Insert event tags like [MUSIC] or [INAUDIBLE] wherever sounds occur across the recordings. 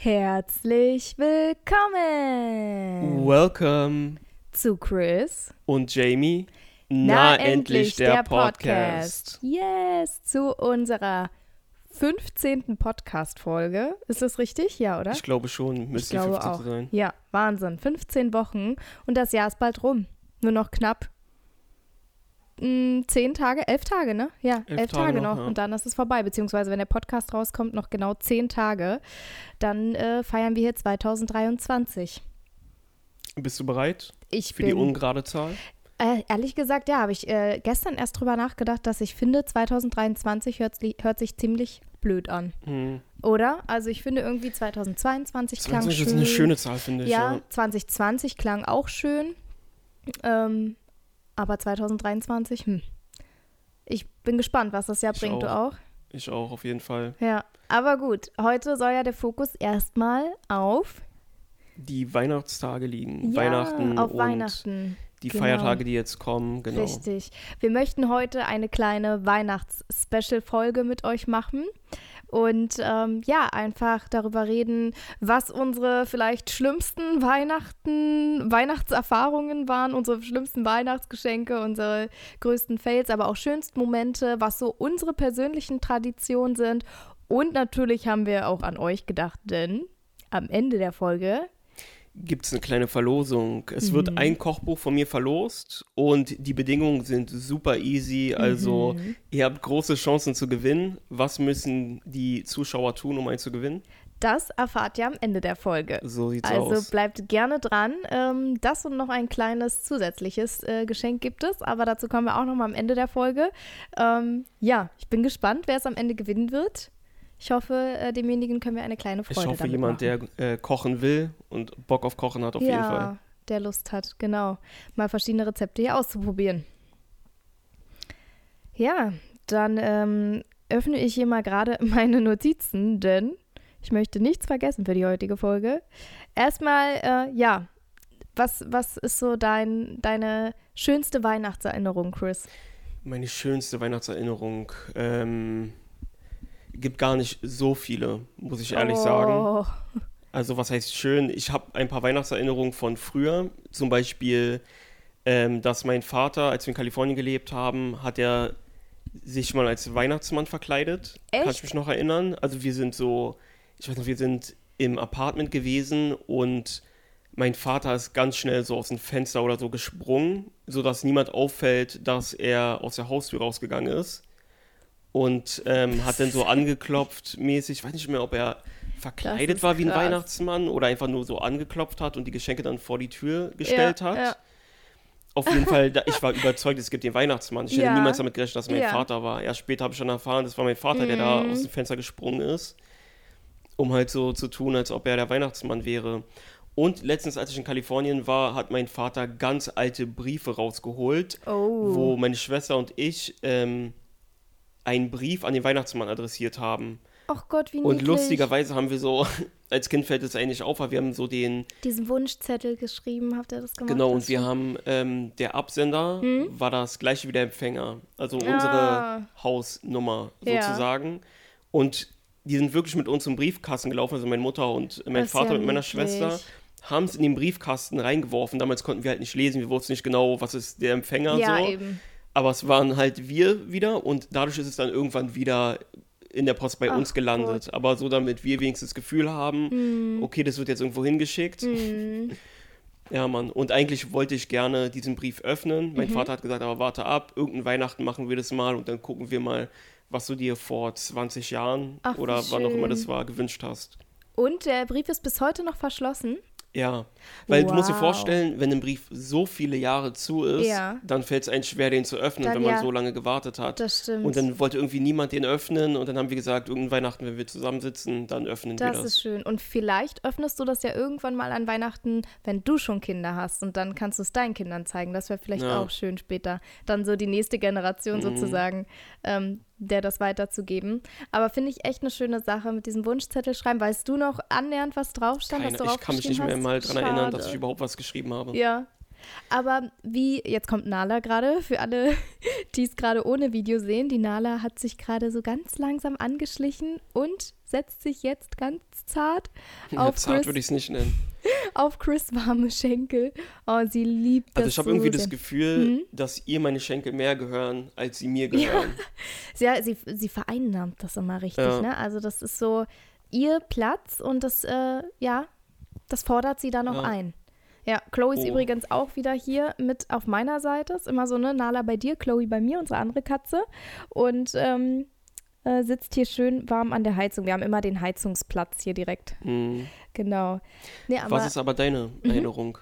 Herzlich willkommen Welcome zu Chris. und Jamie. Na, endlich der, Podcast. Yes, zu unserer 15. Podcast-Folge. Ist das richtig? Ja, oder? Ich glaube schon, Ich müsste die glaube 15 auch. sein. Ja, Wahnsinn. 15 Wochen und das Jahr ist bald rum. Nur noch knapp mm, 10 Tage, 11 Tage, ne? Ja, 11, Elf Tage, Tage noch noch, ja. und dann ist es vorbei. Beziehungsweise, wenn der Podcast rauskommt, noch genau 10 Tage. Dann äh, feiern wir hier 2023. Bist du bereit Ich für die bin, ungerade Zahl? äh, ehrlich gesagt, ja, habe ich äh, gestern erst drüber nachgedacht, dass ich finde, 2023 hört, hört sich ziemlich blöd an. Hm. Oder? Also ich finde irgendwie 2022 klang 20 schön. ist eine schöne Zahl, finde ich. Ja, Ja. 2020 klang auch schön. Ähm, aber 2023, hm. Ich bin gespannt, was das Jahr Ich bringt. Du auch. auch? Ich auch, auf jeden Fall. Ja. Aber gut, heute soll ja der Fokus erstmal auf Die Weihnachtstage liegen. ja, Weihnachten auf und Weihnachten. die genau. Feiertage, die jetzt kommen. Genau. Richtig. Wir möchten heute eine kleine Weihnachts-Special-Folge mit euch machen. Und ähm, ja, einfach darüber reden, was unsere vielleicht schlimmsten Weihnachten, Weihnachtserfahrungen waren, unsere schlimmsten Weihnachtsgeschenke, unsere größten Fails, aber auch schönsten Momente, was so unsere persönlichen Traditionen sind. Und natürlich haben wir auch an euch gedacht, denn am Ende der Folge Gibt es eine kleine Verlosung. Es Mhm. wird ein Kochbuch von mir verlost und die Bedingungen sind super easy. Also Mhm. ihr habt große Chancen zu gewinnen. Was müssen die Zuschauer tun, um einen zu gewinnen? das erfahrt ihr am Ende der Folge. So sieht's Also aus. bleibt gerne dran. Ähm, das und noch ein kleines zusätzliches äh, Geschenk gibt es, aber dazu kommen wir auch noch mal am Ende der Folge. Ähm, ja, ich bin gespannt, wer es am Ende gewinnen wird. Ich hoffe, äh, demjenigen können wir eine kleine Freude Ich hoffe, jemand, machen. der äh, kochen will und Bock auf Kochen hat, auf ja, jeden Fall. der Lust hat, genau. Mal verschiedene Rezepte hier auszuprobieren. Ja, dann ähm, öffne ich hier mal gerade [LAUGHS] meine Notizen, denn ich möchte nichts vergessen für die heutige Folge. Erstmal, äh, ja, was, was ist so dein, deine schönste Weihnachtserinnerung, Chris? Meine schönste Weihnachtserinnerung ähm, gibt gar nicht so viele, muss ich ehrlich sagen. Oh, Also was heißt schön? Ich habe ein paar Weihnachtserinnerungen von früher. Zum Beispiel, ähm, dass mein Vater, als wir in Kalifornien gelebt haben, hat er sich mal als Weihnachtsmann verkleidet. Kann ich Echt? mich noch erinnern. Also wir sind so, ich weiß noch, wir sind im Apartment gewesen und mein Vater ist ganz schnell so aus dem Fenster oder so gesprungen, sodass niemand auffällt, dass er aus der Haustür rausgegangen ist. Und ähm, hat dann so angeklopft mäßig, ich weiß nicht mehr, ob er verkleidet war wie ein krass. Weihnachtsmann oder einfach nur so angeklopft hat und die Geschenke dann vor die Tür gestellt ja, hat. Ja. Auf jeden Fall, da, [LAUGHS] ich war überzeugt, es gibt den Weihnachtsmann. Ich hätte Ja. niemals damit gerechnet, dass mein. Vater war. Erst später habe ich dann erfahren, das war mein Vater, der da Mhm. aus dem Fenster gesprungen ist, um halt so zu tun, als ob er der Weihnachtsmann wäre. Und letztens, als ich in Kalifornien war, hat mein Vater ganz alte Briefe rausgeholt, Oh. wo meine Schwester und ich ähm, einen Brief an den Weihnachtsmann adressiert haben. Ach Gott, wie Und niedlich. lustigerweise haben wir so, [LAUGHS] als Kind fällt es eigentlich auf, aber wir haben so den Diesen Wunschzettel geschrieben, habt ihr das gemacht? Genau, und wir haben, ähm, der Absender Mhm. war das gleiche wie der Empfänger. Also Ah. unsere Hausnummer Ja. sozusagen. Und die sind wirklich mit uns zum Briefkasten gelaufen, also meine Mutter und mein Das Vater ja mit meiner niedlich. Schwester, haben es in den Briefkasten reingeworfen. Damals konnten wir halt nicht lesen, wir wussten nicht genau, was ist der Empfänger Ja, so. eben. Aber es waren halt wir wieder und dadurch ist es dann irgendwann wieder in der Post bei Ach uns gelandet. Aber so, damit wir wenigstens das Gefühl haben, Mm. okay, das wird jetzt irgendwo hingeschickt. Mm. [LAUGHS] Ja, Mann. Und eigentlich wollte ich gerne diesen Brief öffnen. Mein Mhm. Vater hat gesagt, aber warte ab, irgendein Weihnachten machen wir das mal und dann gucken wir mal, was du dir vor 20 Jahren Ach, oder wann auch immer das war, gewünscht hast. Und der Brief ist bis heute noch verschlossen. Ja, weil du musst dir Wow. vorstellen, wenn ein Brief so viele Jahre zu ist, Ja. dann fällt es einem schwer, den zu öffnen, Dann wenn man ja. so lange gewartet hat. Das stimmt. Und dann wollte irgendwie niemand den öffnen und dann haben wir gesagt, irgendein Weihnachten, wenn wir zusammensitzen, dann öffnen wir das das. ist schön. Und vielleicht öffnest du das ja irgendwann mal an Weihnachten, wenn du schon Kinder hast. Und dann kannst du es deinen Kindern zeigen. Das wäre vielleicht Ja. auch schön später. Dann so die nächste Generation Mhm. sozusagen, ähm, der das weiterzugeben. Aber finde ich echt eine schöne Sache mit diesem Wunschzettel schreiben. Weißt du noch annähernd, was drauf stand? Keine, was du ich kann mich nicht mehr hast? mal dran erinnern, dass ich überhaupt was geschrieben habe. Ja. Aber wie, jetzt kommt Nala gerade, für alle, [LAUGHS] die es gerade ohne Video sehen, die Nala hat sich gerade so ganz langsam angeschlichen und setzt sich jetzt ganz zart Ja, auf zart Chris, würde ich es nicht nennen. Auf Chris warme Schenkel. Oh, sie liebt das Also ich habe so irgendwie sehr. das Gefühl, Mhm. dass ihr meine Schenkel mehr gehören, als sie mir gehören. [LAUGHS] Ja, sie, sie vereinnahmt das immer richtig, Ja. ne? Also das ist so ihr Platz und das, äh, ja, das fordert sie dann auch Ja. ein. Ja, Chloe ist Oh. übrigens auch wieder hier mit auf meiner Seite. Ist immer so, ne, Nala bei dir, Chloe bei mir, unsere andere Katze. Und ähm, äh, sitzt hier schön warm an der Heizung. Wir haben immer den Heizungsplatz hier direkt. Hm. Genau. Nee, aber Was ist aber deine Erinnerung?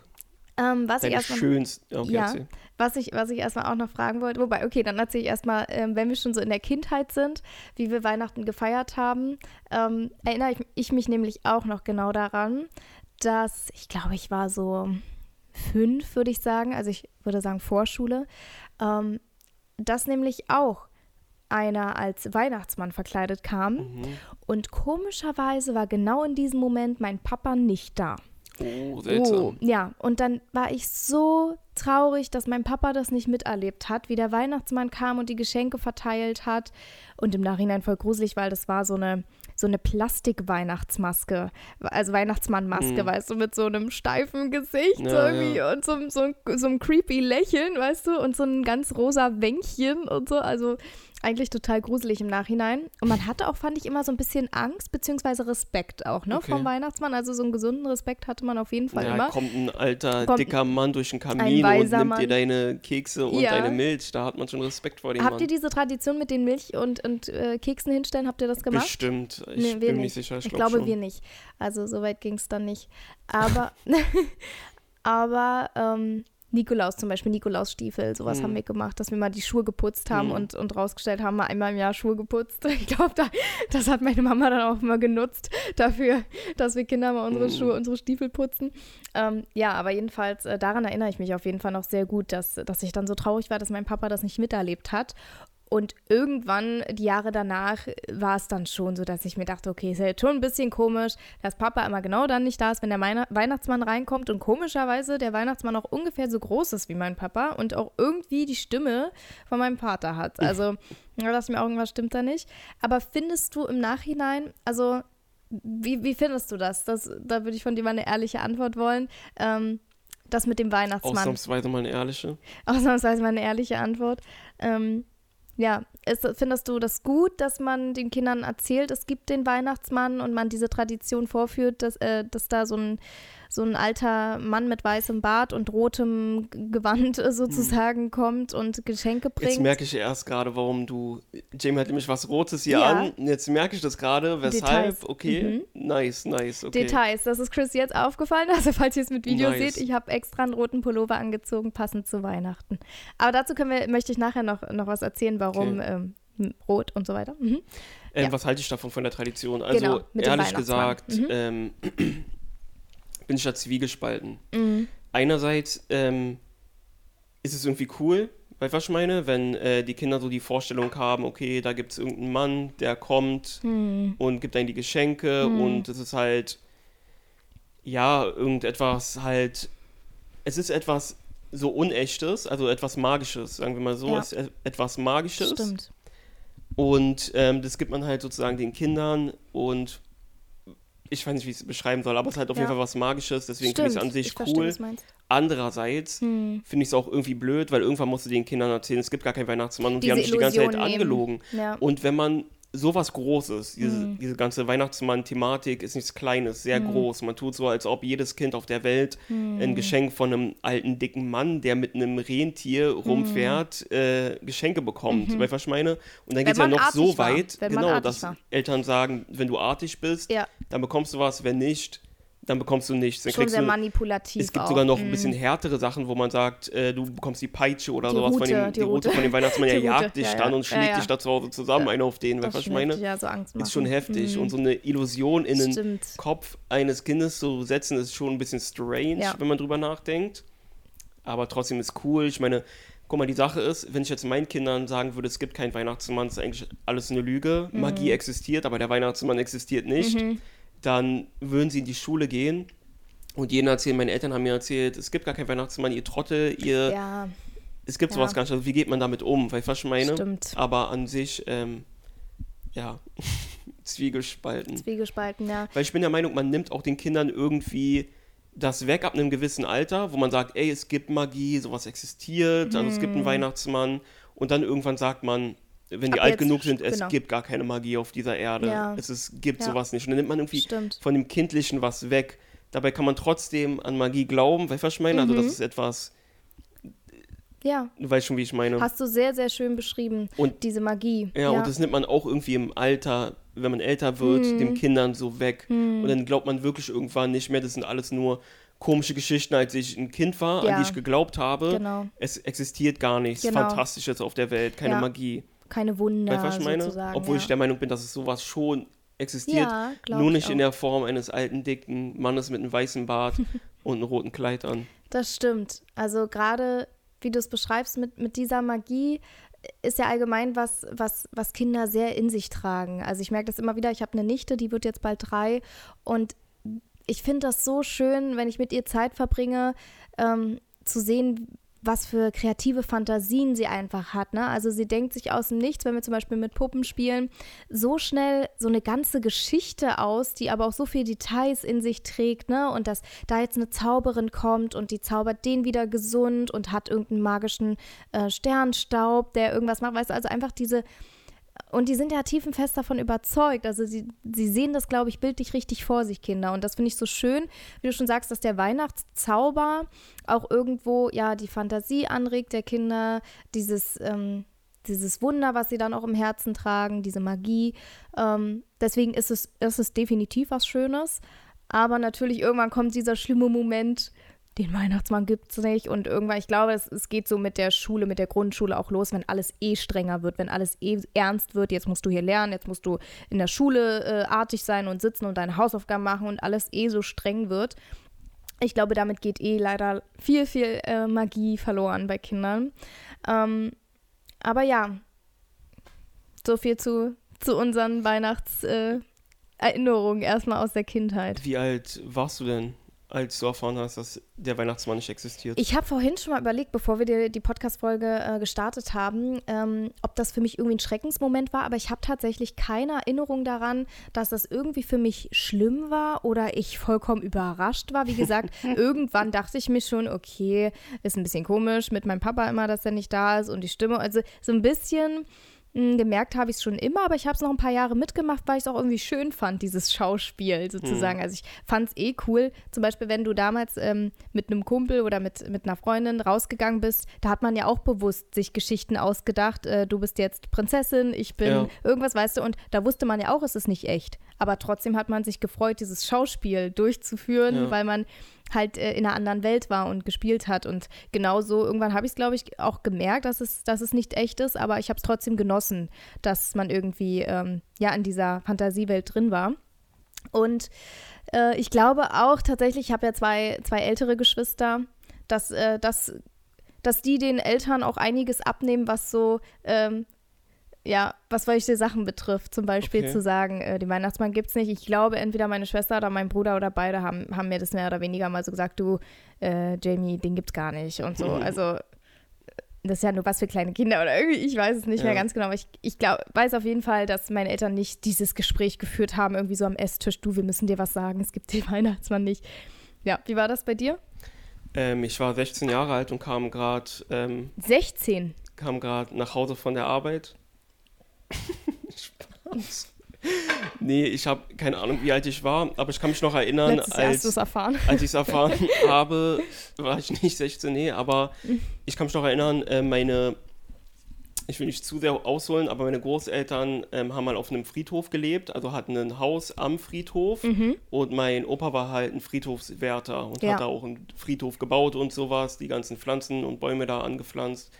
ähm, was ich Deine erstmal schönste. Okay, Ja. erzähl. Was ich, was ich erstmal auch noch fragen wollte, wobei, okay, dann erzähle ich erstmal, ähm, wenn wir schon so in der Kindheit sind, wie wir Weihnachten gefeiert haben, ähm, erinnere ich, ich mich nämlich auch noch genau daran, dass ich glaube, ich war so fünf, würde ich sagen, also ich würde sagen Vorschule, ähm, dass nämlich auch einer als Weihnachtsmann verkleidet kam Mhm. und komischerweise war genau in diesem Moment mein Papa nicht da. Oh, seltsam. Oh, ja, und dann war ich so traurig, dass mein Papa das nicht miterlebt hat, wie der Weihnachtsmann kam und die Geschenke verteilt hat. Und im Nachhinein voll gruselig, weil das war so eine, so eine Plastik-Weihnachtsmaske, also Weihnachtsmann-Maske, Mhm. weißt du, mit so einem steifen Gesicht so Ja, irgendwie und so, einem- so, einem- so einem creepy Lächeln, weißt du, und so ein ganz rosa Wänkchen und so. Also eigentlich total gruselig im Nachhinein. Und man hatte auch, fand ich, immer so ein bisschen Angst, beziehungsweise Respekt auch, ne, Okay. vom Weihnachtsmann. Also so einen gesunden Respekt hatte man auf jeden Fall Ja, immer. kommt ein alter, Kommt dicker Mann durch den Kamin und nimmt dir Mann. deine Kekse und Ja. deine Milch. Da hat man schon Respekt vor dem Habt Mann. ihr diese Tradition mit den Milch- und, und äh, Keksen hinstellen? Habt ihr das gemacht? Bestimmt. Ich Nee, bin mir nicht. sicher. Ich, Ich glaub glaube, schon. wir nicht. Also so weit ging es dann nicht. Aber, [LAUGHS] aber ähm, Nikolaus zum Beispiel, Nikolausstiefel, sowas Hm. haben wir gemacht, dass wir mal die Schuhe geputzt haben Hm. und, und rausgestellt haben, mal einmal im Jahr Schuhe geputzt. [LAUGHS] Ich glaube, da, das hat meine Mama dann auch immer genutzt dafür, dass wir Kinder mal unsere Hm. Schuhe, unsere Stiefel putzen. Ähm, ja, aber jedenfalls, äh, daran erinnere ich mich auf jeden Fall noch sehr gut, dass, dass ich dann so traurig war, dass mein Papa das nicht miterlebt hat. Und irgendwann, die Jahre danach, war es dann schon so, dass ich mir dachte, okay, ist ja jetzt schon ein bisschen komisch, dass Papa immer genau dann nicht da ist, wenn der Weihnachtsmann reinkommt und komischerweise der Weihnachtsmann auch ungefähr so groß ist wie mein Papa und auch irgendwie die Stimme von meinem Vater hat. Also, da dachte ich mir auch, irgendwas stimmt da nicht. Aber findest du im Nachhinein, also, wie, wie findest du das? das? Da würde ich von dir mal eine ehrliche Antwort wollen. Ähm, das mit dem Weihnachtsmann. Ausnahmsweise mal eine ehrliche. Ausnahmsweise mal eine ehrliche Antwort. Ähm, ja, ist, findest du das gut, dass man den Kindern erzählt, es gibt den Weihnachtsmann und man diese Tradition vorführt, dass, äh, dass da so ein, so ein alter Mann mit weißem Bart und rotem Gewand äh, sozusagen kommt und Geschenke bringt? Jetzt merke ich erst gerade, warum du. Jamie hat nämlich was Rotes hier Ja. an. Jetzt merke ich das gerade. Weshalb? Details. Okay. Nice, nice. Okay. Details, das ist Chris jetzt aufgefallen. Also falls ihr es mit Video Nice. seht, ich habe extra einen roten Pullover angezogen, passend zu Weihnachten. Aber dazu können wir, möchte ich nachher noch, noch was erzählen, warum ähm, rot und so weiter. Mhm. Ähm, Ja. Was halte ich davon von der Tradition? Also Genau, ehrlich gesagt Mhm. ähm, bin ich da zwiegespalten. Mhm. Einerseits ähm, ist es irgendwie cool, weißt du, was ich meine? Wenn äh, die Kinder so die Vorstellung haben, okay, da gibt es irgendeinen Mann, der kommt Hm. und gibt einem die Geschenke Hm. und es ist halt, ja, irgendetwas halt, es ist etwas so Unechtes, also etwas Magisches, sagen wir mal so, Ja. es ist etwas Magisches. Stimmt. Und ähm, das gibt man halt sozusagen den Kindern und ich weiß nicht, wie ich es beschreiben soll, aber es ist halt auf Ja. jeden Fall was Magisches, deswegen finde ich es an sich ich verstehe, cool. meinst. Andererseits Hm. finde ich es auch irgendwie blöd, weil irgendwann musst du den Kindern erzählen, es gibt gar keinen Weihnachtsmann und die Diese haben sich die ganze Zeit nehmen. angelogen. Ja. Und wenn man sowas Großes, diese, Mhm. diese ganze Weihnachtsmann-Thematik ist nichts Kleines, sehr Mhm. groß. Man tut so, als ob jedes Kind auf der Welt Hm. ein Geschenk von einem alten, dicken Mann, der mit einem Rentier rumfährt, äh, Geschenke bekommt. Mhm. Weißt du, was ich meine? Und dann geht es ja noch so war. weit, genau, dass war. Eltern sagen, wenn du artig bist, Ja. dann bekommst du was, wenn nicht, dann bekommst du nichts. Dann Schon sehr du, manipulativ. es gibt auch. sogar noch ein bisschen härtere Sachen, wo man sagt, äh, du bekommst die Peitsche oder Die sowas von Rute, dem, die Rute. von dem Weihnachtsmann, der Rute, jagt dich ja, ja. dann und Ja, schlägt ja. dich da zu Hause zusammen, einer auf den, weißt du, was ich meine? ja so Angst machen. Ist schon heftig. Hm. Und so eine Illusion in den Stimmt. Kopf eines Kindes zu setzen, ist schon ein bisschen strange, wenn man drüber nachdenkt. Aber trotzdem ist cool. Ich meine, guck mal, die Sache ist, wenn ich jetzt meinen Kindern sagen würde, es gibt keinen Weihnachtsmann, ist eigentlich alles eine Lüge. Magie existiert, aber der Weihnachtsmann existiert nicht. Mhm. Dann würden sie in die Schule gehen und jenen erzählen, meine Eltern haben mir erzählt, es gibt gar keinen Weihnachtsmann, ihr Trottel, ihr, Ja, es gibt Ja. sowas gar nicht. Also wie geht man damit um? Weißt du, was ich meine? stimmt. Aber an sich, ähm, ja, [LAUGHS] Zwiegespalten. Zwiegespalten, ja. Weil ich bin der Meinung, man nimmt auch den Kindern irgendwie das weg ab einem gewissen Alter, wo man sagt, ey, es gibt Magie, sowas existiert, also es gibt einen Hm. Weihnachtsmann. Und dann irgendwann sagt man, wenn die Ab alt jetzt, genug sind, es genau. gibt gar keine Magie auf dieser Erde. Ja. Es ist, gibt Ja. sowas nicht. Und dann nimmt man irgendwie Stimmt. von dem Kindlichen was weg. Dabei kann man trotzdem an Magie glauben, weißt du, was ich meine? Also Mhm. das ist etwas, Ja, du weißt schon, wie ich meine. hast du sehr, sehr schön beschrieben. Und- diese Magie. Ja, und das nimmt man auch irgendwie im Alter, wenn man älter wird, Hm. den Kindern so weg. Und dann glaubt man wirklich irgendwann nicht mehr, das sind alles nur komische Geschichten, als ich ein Kind war, Ja. an die ich geglaubt habe. Genau. Es existiert gar nichts Genau. Fantastisches auf der Welt, keine Ja. Magie. Keine Wunder, weißt was ich meine? sozusagen. Obwohl ja. ich der Meinung bin, dass es sowas schon existiert, Ja, nur ich nicht in der Form eines alten, dicken Mannes mit einem weißen Bart [LAUGHS] und einem roten Kleid an. Das stimmt. Also gerade, wie du es beschreibst, mit, mit dieser Magie ist ja allgemein was, was, was Kinder sehr in sich tragen. Also ich merke das immer wieder, ich habe eine Nichte, die wird jetzt bald drei und ich finde das so schön, wenn ich mit ihr Zeit verbringe, ähm, zu sehen, was für kreative Fantasien sie einfach hat. Ne? Also sie denkt sich aus dem Nichts, wenn wir zum Beispiel mit Puppen spielen, so schnell so eine ganze Geschichte aus, die aber auch so viele Details in sich trägt. Ne? Und dass da jetzt eine Zauberin kommt und die zaubert den wieder gesund und hat irgendeinen magischen äh, Sternstaub, der irgendwas macht. Weißt du, also einfach diese und die sind ja tiefenfest davon überzeugt. Also sie, sie sehen das, glaube ich, bildlich richtig vor sich, Kinder. Und das finde ich so schön, wie du schon sagst, dass der Weihnachtszauber auch irgendwo ja die Fantasie anregt der Kinder, dieses, ähm, dieses Wunder, was sie dann auch im Herzen tragen, diese Magie. Ähm, deswegen ist es, ist es definitiv was Schönes. Aber natürlich irgendwann kommt dieser schlimme Moment, den Weihnachtsmann gibt es nicht. Und irgendwann, ich glaube, es, es geht so mit der Schule, mit der Grundschule auch los, wenn alles eh strenger wird, wenn alles eh ernst wird. Jetzt musst du hier lernen, jetzt musst du in der Schule äh, artig sein und sitzen und deine Hausaufgaben machen und alles eh so streng wird. Ich glaube, damit geht eh leider viel, viel äh, Magie verloren bei Kindern. Ähm, aber ja, so viel zu, zu unseren Weihnachtserinnerungen äh, erstmal aus der Kindheit. Wie alt warst du denn, als du erfahren hast, dass der Weihnachtsmann nicht existiert? Ich habe vorhin schon mal überlegt, bevor wir die, die Podcast-Folge äh, gestartet haben, ähm, ob das für mich irgendwie ein Schreckensmoment war, aber ich habe tatsächlich keine Erinnerung daran, dass das irgendwie für mich schlimm war oder ich vollkommen überrascht war. Wie gesagt, [LAUGHS] irgendwann dachte ich mir schon, okay, ist ein bisschen komisch mit meinem Papa immer, dass er nicht da ist und die Stimme, also so ein bisschen mh, gemerkt habe ich es schon immer, aber ich habe es noch ein paar Jahre mitgemacht, weil ich es auch irgendwie schön fand, dieses Schauspiel sozusagen. Also ich fand es eh cool. Zum Beispiel, wenn du damals ähm, mit einem Kumpel oder mit, mit einer Freundin rausgegangen bist, da hat man ja auch bewusst sich Geschichten ausgedacht. Äh, du bist jetzt Prinzessin, ich bin Ja. irgendwas, weißt du, und da wusste man ja auch, es ist nicht echt. Aber trotzdem hat man sich gefreut, dieses Schauspiel durchzuführen, Ja. weil man halt äh, in einer anderen Welt war und gespielt hat. Und genauso, irgendwann habe ich es, glaube ich, auch gemerkt, dass es, dass es nicht echt ist, aber ich habe es trotzdem genossen, dass man irgendwie ähm, ja in dieser Fantasiewelt drin war. Und äh, ich glaube auch tatsächlich, ich habe ja zwei, zwei ältere Geschwister, dass, äh, dass, dass die den Eltern auch einiges abnehmen, was so ähm, ja, was solche Sachen betrifft, zum Beispiel Okay. zu sagen, äh, den Weihnachtsmann gibt es nicht. Ich glaube, entweder meine Schwester oder mein Bruder oder beide haben, haben mir das mehr oder weniger mal so gesagt, du, äh, Jamie, den gibt's gar nicht und so. Mhm. Also äh, das ist ja nur was für kleine Kinder oder irgendwie, ich weiß es nicht mehr Ja. ganz genau. Aber ich, ich glaub, weiß auf jeden Fall, dass meine Eltern nicht dieses Gespräch geführt haben, irgendwie so am Esstisch, du, wir müssen dir was sagen, es gibt den [LAUGHS] Weihnachtsmann nicht. Ja, wie war das bei dir? Ähm, ich war 16 Jahre alt und kam gerade ähm, 16. kam gerade nach Hause von der Arbeit. [LAUGHS] Spaß. Nee, ich habe keine Ahnung, wie alt ich war, aber ich kann mich noch erinnern, Letztes als, als ich es erfahren [LAUGHS] habe, war ich nicht 16, nee, aber ich kann mich noch erinnern, äh, meine, ich will nicht zu sehr ausholen, aber meine Großeltern ähm, haben mal auf einem Friedhof gelebt, also hatten ein Haus am Friedhof und mein Opa war halt ein Friedhofswärter und Ja. hat da auch einen Friedhof gebaut und sowas, die ganzen Pflanzen und Bäume da angepflanzt,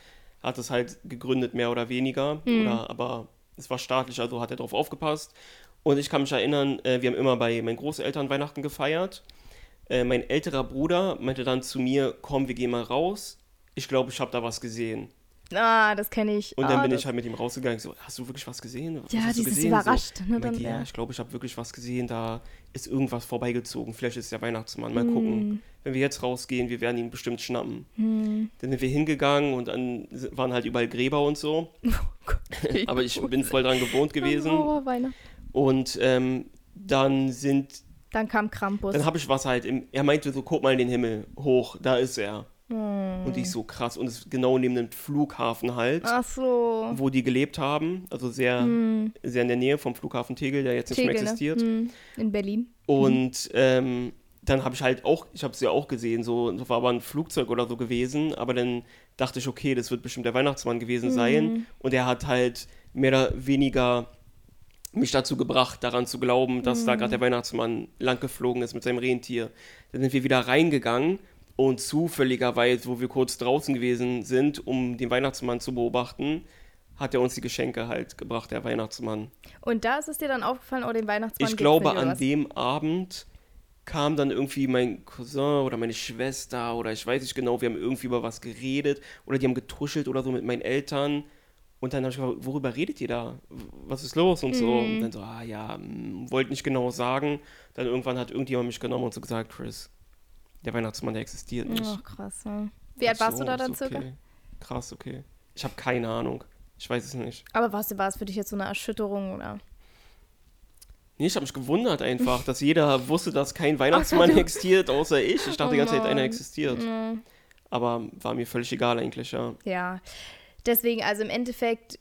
hat es halt gegründet, mehr oder weniger, oder, aber es war staatlich, also hat er darauf aufgepasst. Und ich kann mich erinnern, äh, wir haben immer bei meinen Großeltern Weihnachten gefeiert. Äh, mein älterer Bruder meinte dann zu mir, komm, wir gehen mal raus. Ich glaube, ich habe da was gesehen. Ah, das kenne ich. Und dann ah, bin ich halt mit ihm rausgegangen. So, hast du wirklich was gesehen? Was Ja, dieses gesehen? überrascht, So, ne, dann, ja, ja. ich glaube, ich habe wirklich was gesehen. Da ist irgendwas vorbeigezogen. Vielleicht ist der Weihnachtsmann. Mal Hm. gucken. Wenn wir jetzt rausgehen, wir werden ihn bestimmt schnappen. Hm. Dann sind wir hingegangen und dann waren halt überall Gräber und so. [LAUGHS] Oh Aber ich bin voll dran gewohnt gewesen. Horrorweihnachten. Und ähm, dann sind, Dann kam Krampus. dann habe ich was halt, im, er meinte so, guck mal in den Himmel hoch, da ist er. Hm. Und ich so krass. Und es ist genau neben dem Flughafen halt, so. wo die gelebt haben. Also sehr, sehr in der Nähe vom Flughafen Tegel, der jetzt nicht Tegel, mehr ne? existiert. Hm. In Berlin. Und ähm, dann habe ich halt auch, ich habe es ja auch gesehen, so das war aber ein Flugzeug oder so gewesen, aber dann dachte ich, okay, das wird bestimmt der Weihnachtsmann gewesen sein. Und er hat halt mehr oder weniger mich dazu gebracht, daran zu glauben, dass da gerade der Weihnachtsmann langgeflogen ist mit seinem Rentier. Dann sind wir wieder reingegangen und zufälligerweise, wo wir kurz draußen gewesen sind, um den Weihnachtsmann zu beobachten, hat er uns die Geschenke halt gebracht, der Weihnachtsmann. Und da ist es dir dann aufgefallen, oh, den Weihnachtsmann Ich glaube, an was? dem Abend kam dann irgendwie mein Cousin oder meine Schwester oder ich weiß nicht genau, wir haben irgendwie über was geredet oder die haben getuschelt oder so mit meinen Eltern. Und dann habe ich gefragt, worüber redet ihr da? Was ist los und so? Mhm. Und dann so, ah ja, mm, wollte nicht genau sagen. Dann irgendwann hat irgendjemand mich genommen und so gesagt, Chris, der Weihnachtsmann, der existiert nicht. Ach, krass. Ja. Wie alt Ach warst so, du da dann ist circa? okay. Krass, okay. Ich habe keine Ahnung. Ich weiß es nicht. Aber was war es für dich jetzt so eine Erschütterung oder? Nee, ich habe mich gewundert einfach, dass jeder [LAUGHS] wusste, dass kein Weihnachtsmann [LAUGHS] du- existiert, außer ich. Ich dachte Oh die ganze Zeit, einer existiert. Mhm. Aber war mir völlig egal eigentlich, ja. Ja. Deswegen, also im Endeffekt,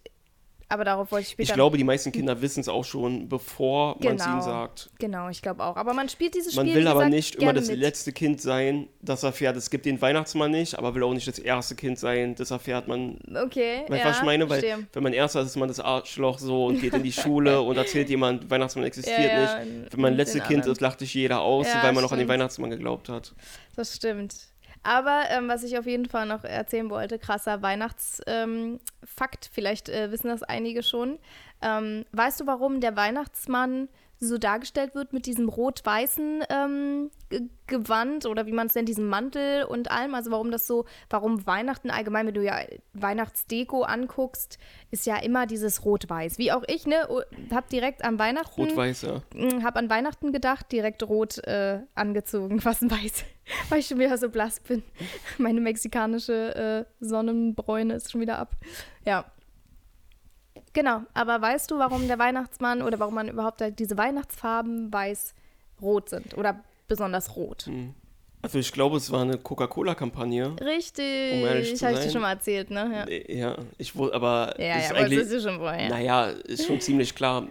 aber darauf wollte ich später. Ich glaube, die meisten Kinder wissen es auch schon, bevor man es Genau. ihnen sagt. Genau, ich glaube auch. Aber man spielt dieses Spiel. Man will aber gesagt, nicht immer das mit. letzte Kind sein, das erfährt, es gibt den Weihnachtsmann nicht, aber will auch nicht das erste Kind sein, das erfährt man. Okay. Weißt ja, was ich meine? Weil, verstehe. wenn man erster ist, ist man das Arschloch so und geht in die Schule [LAUGHS] und erzählt jemand, Weihnachtsmann existiert Ja, ja, nicht. Wenn man letzte Kind anderen. ist, lacht sich jeder aus, weil man noch an den stimmt. Weihnachtsmann geglaubt hat. Das stimmt. Aber ähm, was ich auf jeden Fall noch erzählen wollte, krasser Weihnachtsfakt, ähm, vielleicht äh, wissen das einige schon. Ähm, weißt du, warum der Weihnachtsmann so dargestellt wird mit diesem rot-weißen ähm, Ge- Gewand oder wie man es nennt, diesem Mantel und allem? Also warum das so, warum Weihnachten allgemein, wenn du ja Weihnachtsdeko anguckst, ist ja immer dieses rot-weiß. Wie auch ich, ne, hab direkt an Weihnachten Rot-Weiß, ja. Mm, Hab an Weihnachten gedacht, direkt rot äh, angezogen, [LAUGHS] fast ein weiß, [LAUGHS] weil ich schon wieder so blass bin. [LAUGHS] Meine mexikanische äh, Sonnenbräune ist schon wieder ab. Ja. Genau, aber weißt du, warum der Weihnachtsmann oder warum man überhaupt halt diese Weihnachtsfarben weiß-rot sind oder besonders rot? Also ich glaube, es war eine Coca-Cola-Kampagne. Richtig, Um ehrlich zu habe ich dir schon mal erzählt, ne? Ja, Äh, Ja, ich wohl, aber ja, ja aber das eigentlich, ist schon vorher. naja, ist schon ziemlich klar.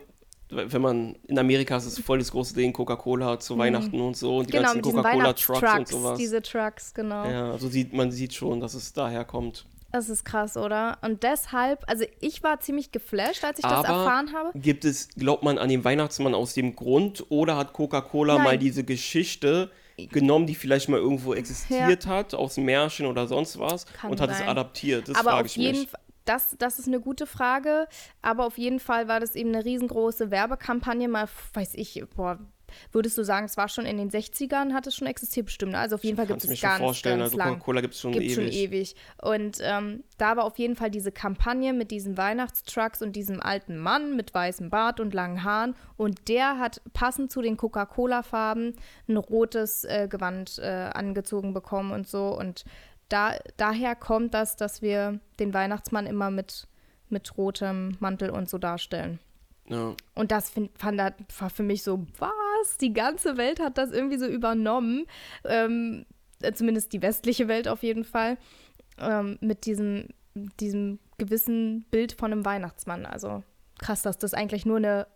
Wenn man, in Amerika ist es voll das große Ding, Coca-Cola zu Weihnachten und so und die genau, ganzen Coca-Cola-Trucks und sowas. diese Trucks, genau. Ja, also sieht, man sieht schon, dass es daher kommt. Das ist krass, oder? Und deshalb, also ich war ziemlich geflasht, als ich das Aber erfahren habe. Gibt es, glaubt man an den Weihnachtsmann aus dem Grund oder hat Coca-Cola mal diese Geschichte genommen, die vielleicht mal irgendwo existiert hat, aus Märchen oder sonst was Kann und hat es sein. adaptiert? Das aber frage ich mich. Das, das ist eine gute Frage. Aber auf jeden Fall war das eben eine riesengroße Werbekampagne. Mal, weiß ich, boah, würdest du sagen, es war schon in den 60ern, hat es schon existiert, bestimmt. ne? Also auf jeden Fall gibt es ganz, vorstellen, ganz also lang. Coca-Cola gibt es schon ewig. schon ewig. Und ähm, da war auf jeden Fall diese Kampagne mit diesen Weihnachtstrucks und diesem alten Mann mit weißem Bart und langen Haaren. Und der hat passend zu den Coca-Cola-Farben ein rotes äh, Gewand äh, angezogen bekommen und so. Und da, daher kommt das, dass wir den Weihnachtsmann immer mit, mit rotem Mantel und so darstellen. Ja. Und das find, fand, das war für mich so, was? Die ganze Welt hat das irgendwie so übernommen. Ähm, äh, zumindest die westliche Welt auf jeden Fall. Ähm, mit diesem, diesem gewissen Bild von einem Weihnachtsmann. Also krass, dass das eigentlich nur eine,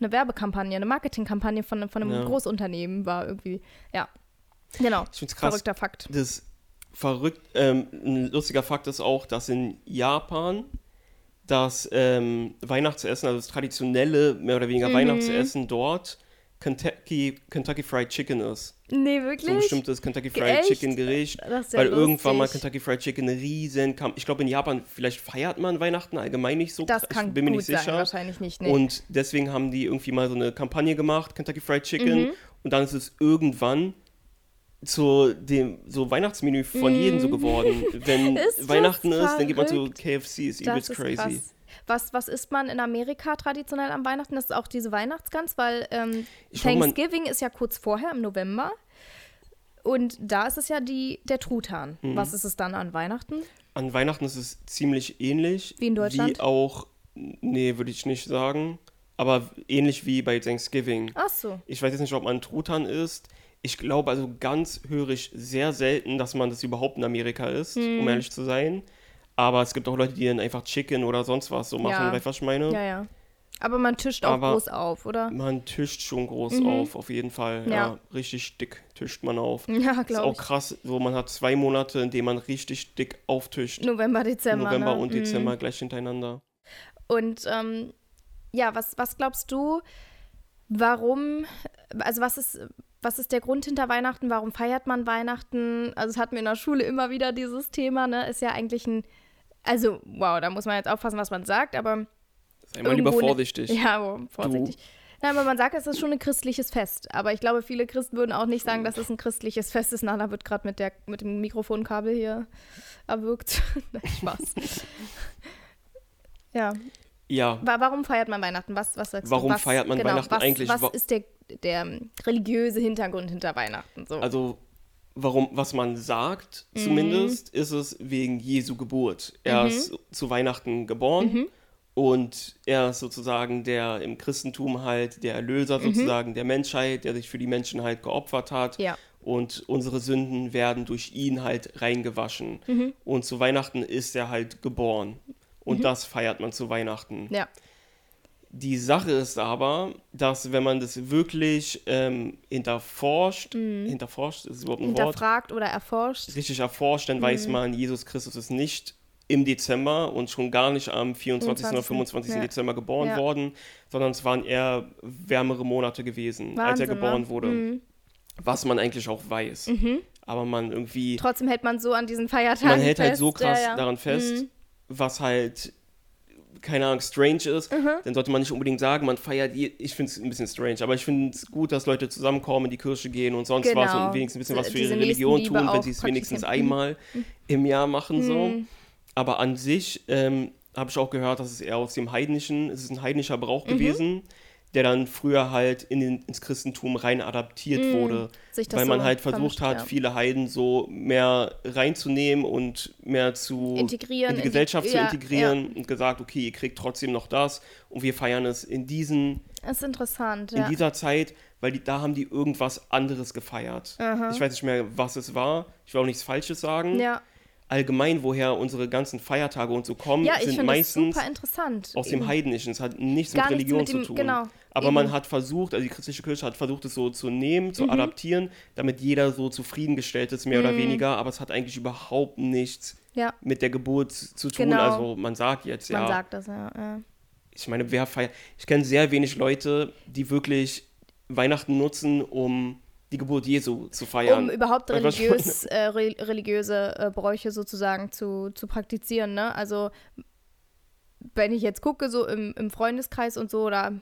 eine Werbekampagne, eine Marketingkampagne von, von einem Ja. Großunternehmen war irgendwie. Ja. Genau. Ich finde es krass. Verrückter Fakt. Das verrückt, ähm, ein lustiger Fakt ist auch, dass in Japan das ähm, Weihnachtsessen, also das traditionelle, mehr oder weniger Mhm. Weihnachtsessen dort Kentucky, Kentucky Fried Chicken ist. Nee, So ein wirklich? bestimmtes Kentucky Fried Echt? Chicken Gericht. Das ja weil irgendwann mal lustig. Kentucky Fried Chicken riesen kam. Ich glaube in Japan, vielleicht feiert man Weihnachten allgemein nicht so. Das ich kann bin mir gut nicht sein, sicher. wahrscheinlich nicht. Nee. Und deswegen haben die irgendwie mal so eine Kampagne gemacht, Kentucky Fried Chicken. Mhm. Und dann ist es irgendwann zu dem so Weihnachtsmenü von jedem so geworden. [LAUGHS] Wenn Mhm. Ist Weihnachten ist, dann geht man zu? KFC, ist übelst ist crazy. krass. Was, was isst man in Amerika traditionell am Weihnachten? Das ist auch diese Weihnachtsgans, weil ähm, Thanksgiving ist ja kurz vorher im November. Und da ist es ja die, der Truthahn. Mhm. Was ist es dann an Weihnachten? An Weihnachten ist es ziemlich ähnlich. Wie in Deutschland? Wie auch, nee, würde ich nicht sagen. aber ähnlich wie bei Thanksgiving. Ach so. Ich weiß jetzt nicht, ob man Truthahn isst. Ich glaube also ganz höre ich sehr selten, dass man das überhaupt in Amerika isst, Hm. um ehrlich zu sein. Aber es gibt auch Leute, die dann einfach Chicken oder sonst was so machen, Ja. weißt du, was ich meine? Ja, ja. Aber man tischt auch Aber- groß auf, oder? Man tischt schon groß Mhm. auf, auf jeden Fall. Ja. Ja. richtig dick tischt man auf. [LAUGHS] Ja, Das ist glaube auch ich. krass, so man hat zwei Monate, in denen man richtig dick auftischt. November, Dezember. November ne? und Mhm. Dezember gleich hintereinander. Und ähm, ja, was, was glaubst du, warum, also was ist, was ist der Grund hinter Weihnachten? Warum feiert man Weihnachten? Also es hatten wir in der Schule immer wieder dieses Thema, ne? Ist ja eigentlich ein, also wow, da muss man jetzt aufpassen, was man sagt, aber Sei mal lieber ne- vorsichtig. [LAUGHS] Ja, oh, vorsichtig. Nein, aber man sagt, es ist schon ein christliches Fest. Aber ich glaube, viele Christen würden auch nicht sagen, dass es ein christliches Fest ist. Nana wird gerade mit, der- mit dem Mikrofonkabel hier erwürgt. [LAUGHS] Nein, Spaß. [LAUGHS] ja. Ja, Wa- Warum feiert man Weihnachten? Was, was sagst Warum du? Was, feiert man genau, Weihnachten was, eigentlich? Was Wa- ist der, der religiöse Hintergrund hinter Weihnachten? So. also warum, was man sagt Mhm. zumindest, ist es wegen Jesu Geburt. Er Mhm. ist zu Weihnachten geboren und er ist sozusagen der im Christentum halt der Erlöser sozusagen der Menschheit, der sich für die Menschen halt geopfert hat. Mhm. ja. Und unsere Sünden werden durch ihn halt reingewaschen. Mhm. Und zu Weihnachten ist er halt geboren. Und das feiert man zu Weihnachten. Ja. Die Sache ist aber, dass wenn man das wirklich ähm, hinterforscht, hinterforscht ist überhaupt ein Wort, Hinterfragt oder erforscht. richtig erforscht, dann weiß Mhm. man, Jesus Christus ist nicht im Dezember und schon gar nicht am 24. oder 25. Ja. Dezember geboren Ja. worden, sondern es waren eher wärmere Monate gewesen, als er Wahnsinn, geboren ne? wurde. Mhm. Was man eigentlich auch weiß. Aber man irgendwie, Trotzdem hält man so an diesen Feiertagen man hält fest. halt so krass ja, ja. daran fest, Mhm. Was halt, keine Ahnung, strange ist, dann sollte man nicht unbedingt sagen, man feiert, je, ich finde es ein bisschen strange, aber ich finde es gut, dass Leute zusammenkommen, in die Kirche gehen und sonst was Genau. und wenigstens ein bisschen was für Diese ihre Religion tun, wenn sie es wenigstens praktizieren. Mhm. einmal im Jahr machen, so. Mhm. Aber an sich ähm, habe ich auch gehört, dass es eher aus dem heidnischen, es ist ein heidnischer Brauch Mhm. gewesen, der dann früher halt in den, ins Christentum rein adaptiert wurde. Sich das weil man so halt versucht hat, ja. viele Heiden so mehr reinzunehmen und mehr zu Integrieren, in die in die- Gesellschaft zu ja, integrieren und gesagt, okay, ihr kriegt trotzdem noch das und wir feiern es in diesen Das ist interessant, in ja. dieser Zeit, weil die, da haben die irgendwas anderes gefeiert. Ich weiß nicht mehr, was es war. Ich will auch nichts Falsches sagen. ja. Allgemein, woher unsere ganzen Feiertage und so kommen, ja, sind meistens super interessant. aus dem. Heidnischen. Es hat nichts Gar mit nichts Religion mit zu dem- tun. genau, Aber eben. man hat versucht, also die christliche Kirche hat versucht, es so zu nehmen, Mhm. zu adaptieren, damit jeder so zufriedengestellt ist, mehr oder weniger. Aber es hat eigentlich überhaupt nichts Ja, mit der Geburt zu tun. Genau. Also man sagt jetzt, man ja, sagt das, ja. ja. ich meine, wer feiert. Ich kenne sehr wenig Leute, die wirklich Weihnachten nutzen, um die Geburt Jesu zu feiern. Um überhaupt religiös, äh, re religiöse äh, Bräuche sozusagen zu, zu praktizieren, ne? Also, wenn ich jetzt gucke, so im, im Freundeskreis und so, oder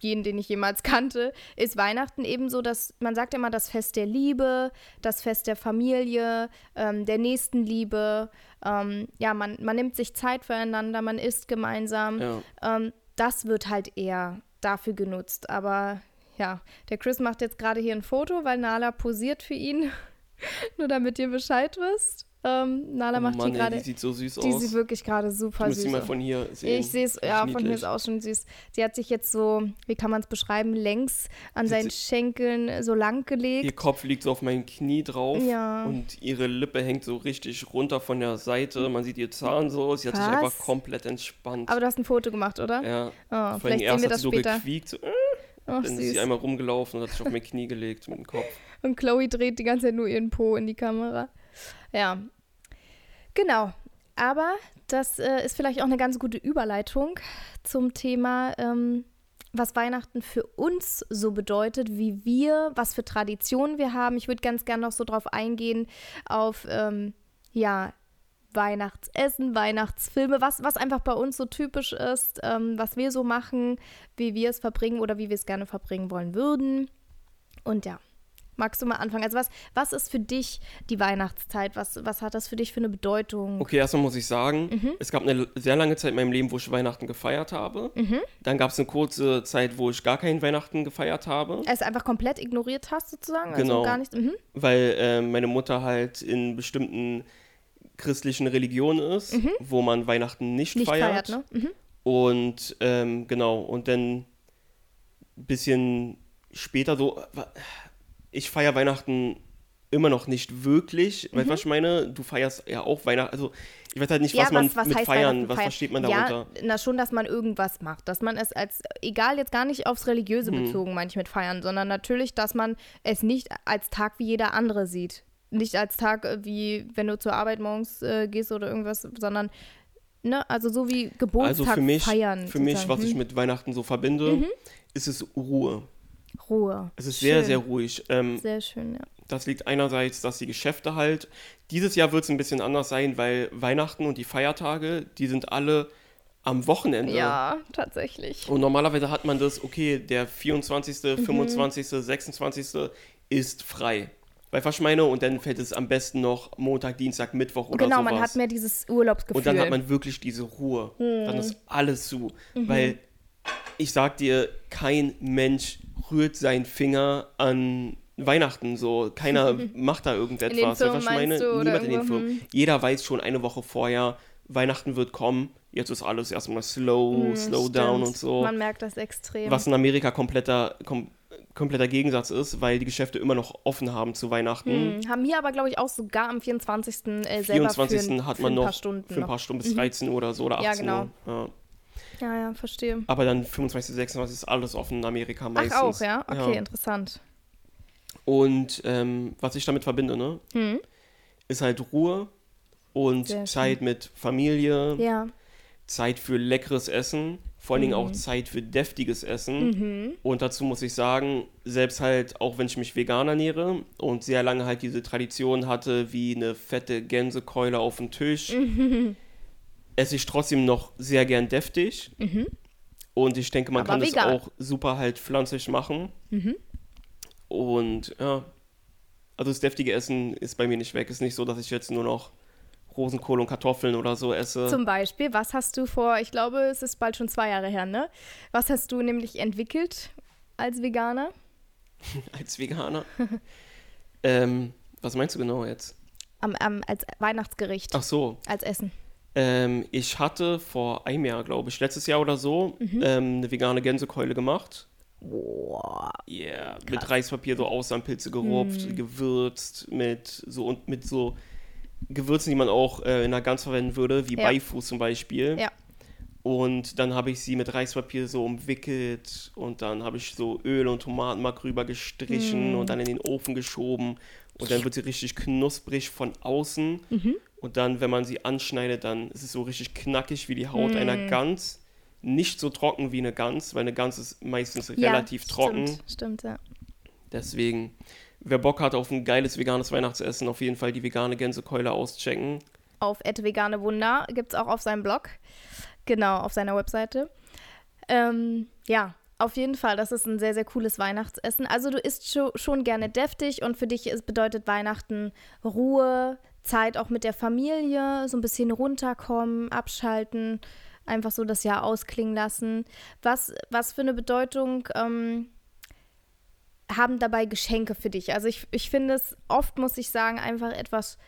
jeden, den ich jemals kannte, ist Weihnachten eben so, dass man sagt immer das Fest der Liebe, das Fest der Familie, ähm, der Nächstenliebe. Ähm, ja, man, man nimmt sich Zeit füreinander, man isst gemeinsam. Ja. Ähm, das wird halt eher dafür genutzt. Aber ja, der Chris macht jetzt gerade hier ein Foto, weil Nala posiert für ihn. [LAUGHS] Nur damit ihr Bescheid wisst. Ähm, Nala Oh macht Mann, hier ey, gerade. die sieht so süß Die aus. sieht wirklich gerade ich super muss süß sie mal aus. von hier sehen. Ich sehe es, ja, von hier Niedlich. ist auch schon süß. Sie hat sich jetzt so, wie kann man es beschreiben, längs an Sie- seinen Schenkeln so lang Ihr gelegt. Kopf liegt so auf mein Knie drauf Ja. und ihre Lippe hängt so richtig runter von der Seite. Man sieht ihr Zahn so. Sie hat sich Was? einfach komplett entspannt. Aber du hast ein Foto gemacht, oder? ja. Oh, vielleicht sehen wir das sie so später. gequiekt. So, äh, Ach, dann ist süß. sie einmal rumgelaufen und hat sich auf mein Knie gelegt mit dem Kopf. Und Chloe dreht die ganze Zeit nur ihren Po in die Kamera. Ja. Genau. Aber das äh, ist vielleicht auch eine ganz gute Überleitung zum Thema, ähm, was Weihnachten für uns so bedeutet, wie wir, was für Traditionen wir haben. Ich würde ganz gerne noch so drauf eingehen, auf, ähm, ja, Weihnachtsessen, Weihnachtsfilme, was, was einfach bei uns so typisch ist, ähm, was wir so machen, wie wir es verbringen oder wie wir es gerne verbringen wollen würden. Und ja, magst du mal anfangen? Also was, was ist für dich die Weihnachtszeit? Was, was hat das für dich für eine Bedeutung? Okay, erstmal muss ich sagen, Mhm. es gab eine sehr lange Zeit in meinem Leben, wo ich Weihnachten gefeiert habe. Mhm. Dann gab es eine kurze Zeit, wo ich gar keinen Weihnachten gefeiert habe, Es einfach komplett ignoriert hast sozusagen? Genau. Also gar nicht. Mhm. weil äh, meine Mutter halt in bestimmten christlichen Religionen ist, wo man Weihnachten nicht, Nicht feiert. feiert, ne? Mhm. Und ähm, genau, und dann ein bisschen später so, ich feiere Weihnachten immer noch nicht wirklich. Mhm. Weißt du, was ich meine? Du feierst ja auch Weihnachten. Also, ich weiß halt nicht, ja, was, man was mit feiern, was feiern? versteht man ja, darunter? Na, schon, dass man irgendwas macht. Dass man es als, egal jetzt gar nicht aufs Religiöse Hm. bezogen, meine ich mit feiern, sondern natürlich, dass man es nicht als Tag wie jeder andere sieht. Nicht als Tag äh, wie, wenn du zur Arbeit morgens äh, gehst oder irgendwas, sondern, ne, also so wie Geburtstag Also für mich, feiern. für mich, was ich mit Weihnachten so verbinde, Mhm. ist es Ruhe. Ruhe. Es ist sehr, Schön. sehr ruhig. Ähm, Sehr schön, ja. Das liegt einerseits, dass die Geschäfte halt, dieses Jahr wird es ein bisschen anders sein, weil Weihnachten und die Feiertage, die sind alle am Wochenende. Ja, tatsächlich. Und normalerweise hat man das, okay, der 24., Mhm. 25., 26. ist frei. Weil was ich meine? Und dann fällt es am besten noch Montag, Dienstag, Mittwoch oder genau, sowas. man hat mehr dieses Urlaubsgefühl. Und dann hat man wirklich diese Ruhe. Dann ist alles zu. Weil ich sag dir, kein Mensch rührt seinen Finger an Weihnachten so. Keiner [LAUGHS] macht da irgendetwas. In den Firmen ich meine? Niemand in den Firmen. Jeder weiß schon eine Woche vorher, Weihnachten wird kommen. Jetzt ist alles erstmal slow, Hm, slow down stimmt. und so. Man merkt das extrem. Was in Amerika kompletter, kom kompletter Gegensatz ist, weil die Geschäfte immer noch offen haben zu Weihnachten. Hm, haben hier aber, glaube ich, auch sogar am 24. Äh, selber 24. für, hat für man ein noch paar Stunden für ein paar noch. Stunden bis 13 Uhr oder so oder Ja, 18 genau. Uhr. Ja. Ja, ja, verstehe. Aber dann 25, 26 ist alles offen in Amerika meistens. Ach, auch, ja? Okay, interessant. Und ähm, was ich damit verbinde, ne, Hm. ist halt Ruhe und. Zeit mit Familie, Ja. Zeit für leckeres Essen, vor allen Dingen Mhm. auch Zeit für deftiges Essen. Und dazu muss ich sagen, selbst halt, auch wenn ich mich vegan ernähre und sehr lange halt diese Tradition hatte, wie eine fette Gänsekeule auf dem Tisch, esse ich trotzdem noch sehr gern deftig. Und ich denke, man Aber kann vegan. das auch super halt pflanzlich machen. Und ja, also das deftige Essen ist bei mir nicht weg. Ist nicht so, dass ich jetzt nur noch Rosenkohl und Kartoffeln oder so esse. Zum Beispiel, was hast du vor, ich glaube, es ist bald schon zwei Jahre her, ne? Was hast du nämlich entwickelt als Veganer? [LAUGHS] als Veganer. [LAUGHS] ähm, was meinst du genau jetzt? Am, am, als Weihnachtsgericht, Ach so, als Essen. ähm, ich hatte vor einem Jahr, glaube ich, letztes Jahr oder so, Mhm. ähm, eine vegane Gänsekeule gemacht. Boah. Yeah, mit Reispapier so Außenpilze gerupft, Mhm. gewürzt mit so und mit so Gewürzen, die man auch äh, in der Gans verwenden würde, wie Ja. Beifuß zum Beispiel. Ja. Und dann habe ich sie mit Reispapier so umwickelt und dann habe ich so Öl und Tomatenmark rüber gestrichen Mm. und dann in den Ofen geschoben. Und dann wird sie richtig knusprig von außen. Mhm. Und dann, wenn man sie anschneidet, dann ist es so richtig knackig wie die Haut einer Mm. Gans. Nicht so trocken wie eine Gans, weil eine Gans ist meistens Ja, relativ trocken. Stimmt, stimmt, ja. Deswegen, wer Bock hat auf ein geiles veganes Weihnachtsessen, auf jeden Fall die vegane Gänsekeule auschecken. Auf vegane Wunder gibt es auch auf seinem Blog. Genau, auf seiner Webseite. Ähm, ja, auf jeden Fall, das ist ein sehr, sehr cooles Weihnachtsessen. Also du isst scho schon gerne deftig und für dich ist, bedeutet Weihnachten Ruhe, Zeit auch mit der Familie, so ein bisschen runterkommen, abschalten, einfach so das Jahr ausklingen lassen. Was, was für eine Bedeutung ähm, haben dabei Geschenke für dich? Also ich, ich finde es oft, muss ich sagen, einfach etwas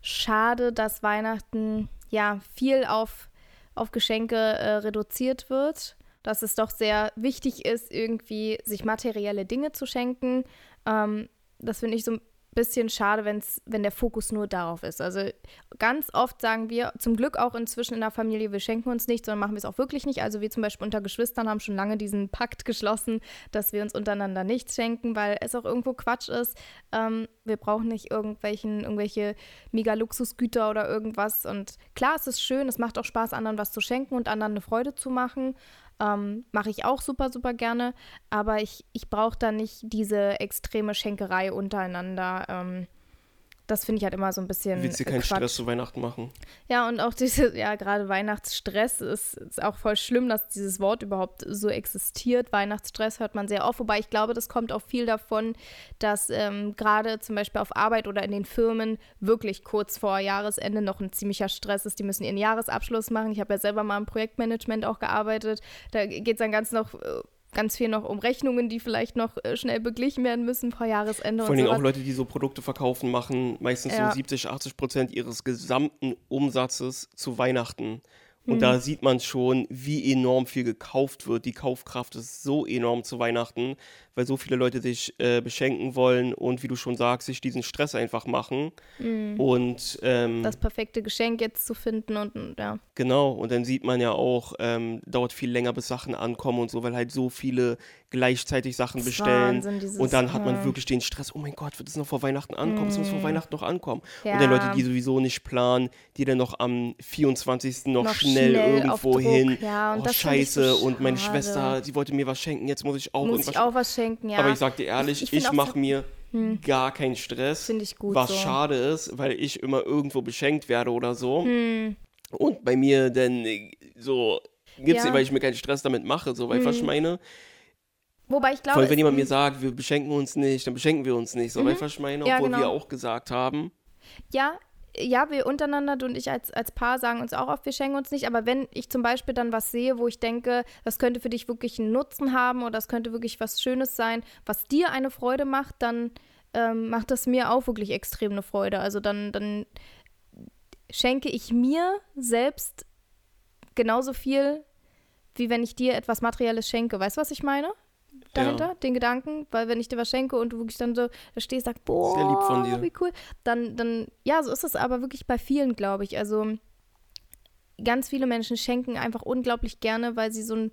schade, dass Weihnachten ja viel auf, auf Geschenke äh, reduziert wird. Dass es doch sehr wichtig ist, irgendwie sich materielle Dinge zu schenken. Ähm, das finde ich so bisschen schade, wenn's, wenn der Fokus nur darauf ist. Also ganz oft sagen wir, zum Glück auch inzwischen in der Familie, wir schenken uns nicht, sondern machen wir es auch wirklich nicht. Also wir zum Beispiel unter Geschwistern haben schon lange diesen Pakt geschlossen, dass wir uns untereinander nichts schenken, weil es auch irgendwo Quatsch ist. Ähm, wir brauchen nicht irgendwelchen, irgendwelche mega Luxusgüter oder irgendwas. Und klar, es ist schön, es macht auch Spaß, anderen was zu schenken und anderen eine Freude zu machen. Ähm, Mache ich auch super, super gerne. Aber ich, ich brauche da nicht diese extreme Schenkerei untereinander. Ähm, das finde ich halt immer so ein bisschen. Du willst dir äh, keinen Quatsch. Stress zu Weihnachten machen. Ja, und auch [LAUGHS] diese, ja, gerade Weihnachtsstress ist, ist auch voll schlimm, dass dieses Wort überhaupt so existiert. Weihnachtsstress hört man sehr oft, wobei ich glaube, das kommt auch viel davon, dass ähm, gerade zum Beispiel auf Arbeit oder in den Firmen wirklich kurz vor Jahresende noch ein ziemlicher Stress ist. Die müssen ihren Jahresabschluss machen. Ich habe ja selber mal im Projektmanagement auch gearbeitet. Da geht es dann ganz noch. äh, Ganz viel noch um Rechnungen, die vielleicht noch äh, schnell beglichen werden müssen vor Jahresende Vor und allen Dingen sowas. auch Leute, die so Produkte verkaufen, machen meistens Ja. so 70, 80 Prozent ihres gesamten Umsatzes zu Weihnachten. Und Mhm. da sieht man schon, wie enorm viel gekauft wird. Die Kaufkraft ist so enorm zu Weihnachten, weil so viele Leute sich äh, beschenken wollen und wie du schon sagst, sich diesen Stress einfach machen. Und ähm, Mhm. Das perfekte Geschenk jetzt zu finden und ja. Genau, und dann sieht man ja auch, ähm, dauert viel länger, bis Sachen ankommen und so, weil halt so viele gleichzeitig Sachen Das bestellen. Wahnsinn, dieses- und dann hat man ja. wirklich den Stress, oh mein Gott, wird es noch vor Weihnachten ankommen? Es muss vor Weihnachten noch ankommen. Ja. Und dann Leute, die sowieso nicht planen, die dann noch am 24. noch, Noch schnell, schnell irgendwo hin. ja, und oh, ich so scheiße, und meine. Schwester, sie wollte mir was schenken, jetzt muss ich auch Muss irgendwas ich auch was schenken, ja. Aber ich sag dir ehrlich, Ich- ich, ich mache so- mir gar keinen Stress. Find ich gut Was so. schade ist, weil ich immer irgendwo beschenkt werde oder so. Hm. Und bei mir dann äh, so gibt's Ja. weil ich mir keinen Stress damit mache, so, weil ich was ich meine. Wobei ich glaube, Vor allem, wenn jemand mir sagt, wir beschenken uns nicht, dann beschenken wir uns nicht, so, weil ich meine, Ja, obwohl genau. wir auch gesagt haben, Ja, ja, wir untereinander, du und ich als, als Paar sagen uns auch oft, wir schenken uns nicht. Aber wenn ich zum Beispiel dann was sehe, wo ich denke, das könnte für dich wirklich einen Nutzen haben oder das könnte wirklich was Schönes sein, was dir eine Freude macht, dann ähm, macht das mir auch wirklich extrem eine Freude. Also dann, dann schenke ich mir selbst genauso viel, wie wenn ich dir etwas Materielles schenke. Weißt du, was ich meine? Dahinter, den Gedanken, weil wenn ich dir was schenke und du wirklich dann so da stehst, sagst, boah, wie cool, dann, dann, ja, so ist es aber wirklich bei vielen, glaube ich. Also ganz viele Menschen schenken einfach unglaublich gerne, weil sie so ein,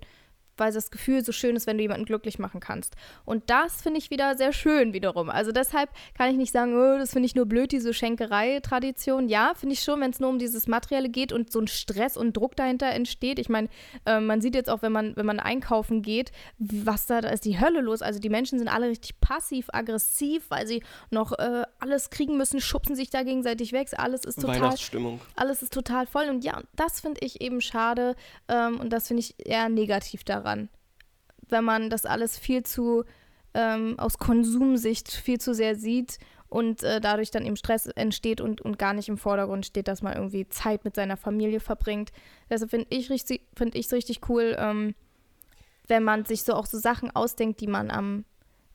weil das Gefühl so schön ist, wenn du jemanden glücklich machen kannst. Und das finde ich wieder sehr schön wiederum. Also deshalb kann ich nicht sagen, oh, das finde ich nur blöd, diese Schenkerei-Tradition. Ja, finde ich schon, wenn es nur um dieses Materielle geht und so ein Stress und Druck dahinter entsteht. Ich meine, äh, man sieht jetzt auch, wenn man, wenn man einkaufen geht, was da, da ist die Hölle los. Also die Menschen sind alle richtig passiv, aggressiv, weil sie noch äh, alles kriegen müssen, schubsen sich da gegenseitig weg. Alles ist total Weihnachtsstimmung. alles ist total voll. Und ja, das finde ich eben schade ähm, und das finde ich eher negativ daran. Wenn man das alles viel zu ähm, aus Konsumsicht viel zu sehr sieht und äh, dadurch dann eben Stress entsteht und, und gar nicht im Vordergrund steht, dass man irgendwie Zeit mit seiner Familie verbringt. Deshalb finde ich es richtig cool, ähm, wenn man sich so auch so Sachen ausdenkt, die man am,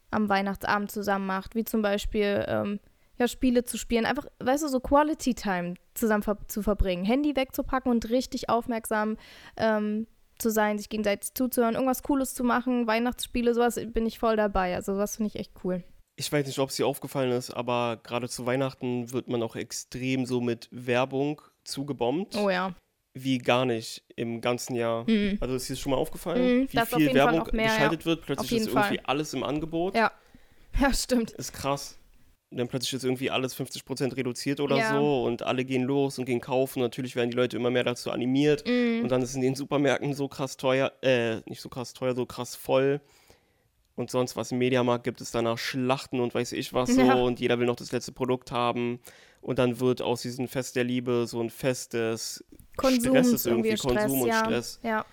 am Weihnachtsabend zusammen macht, wie zum Beispiel ähm, ja, Spiele zu spielen, einfach, weißt du, so Quality Time zusammen ver zu verbringen, Handy wegzupacken und richtig aufmerksam ähm, zu sein, sich gegenseitig zuzuhören, irgendwas Cooles zu machen, Weihnachtsspiele, sowas bin ich voll dabei. Also sowas finde ich echt cool. Ich weiß nicht, ob es dir aufgefallen ist, aber gerade zu Weihnachten wird man auch extrem so mit Werbung zugebombt, Oh ja. wie gar nicht im ganzen Jahr. Mhm. Also ist dir das schon mal aufgefallen, Mhm, wie viel Werbung mehr, ja. geschaltet wird? Plötzlich ist irgendwie Fall. alles im Angebot. Ja. [LAUGHS] Ja, stimmt. Ist krass. Und dann plötzlich ist irgendwie alles 50% reduziert oder Ja. so und alle gehen los und gehen kaufen. Natürlich werden die Leute immer mehr dazu animiert. Mhm. Und dann ist in den Supermärkten so krass teuer, äh, nicht so krass teuer, so krass voll. Und sonst was im Mediamarkt gibt es danach Schlachten und weiß ich was so. Ja. Und jeder will noch das letzte Produkt haben. Und dann wird aus diesem Fest der Liebe so ein Fest des Stresses irgendwie irgendwie, Stress, Konsum und ja. Stress. Ja.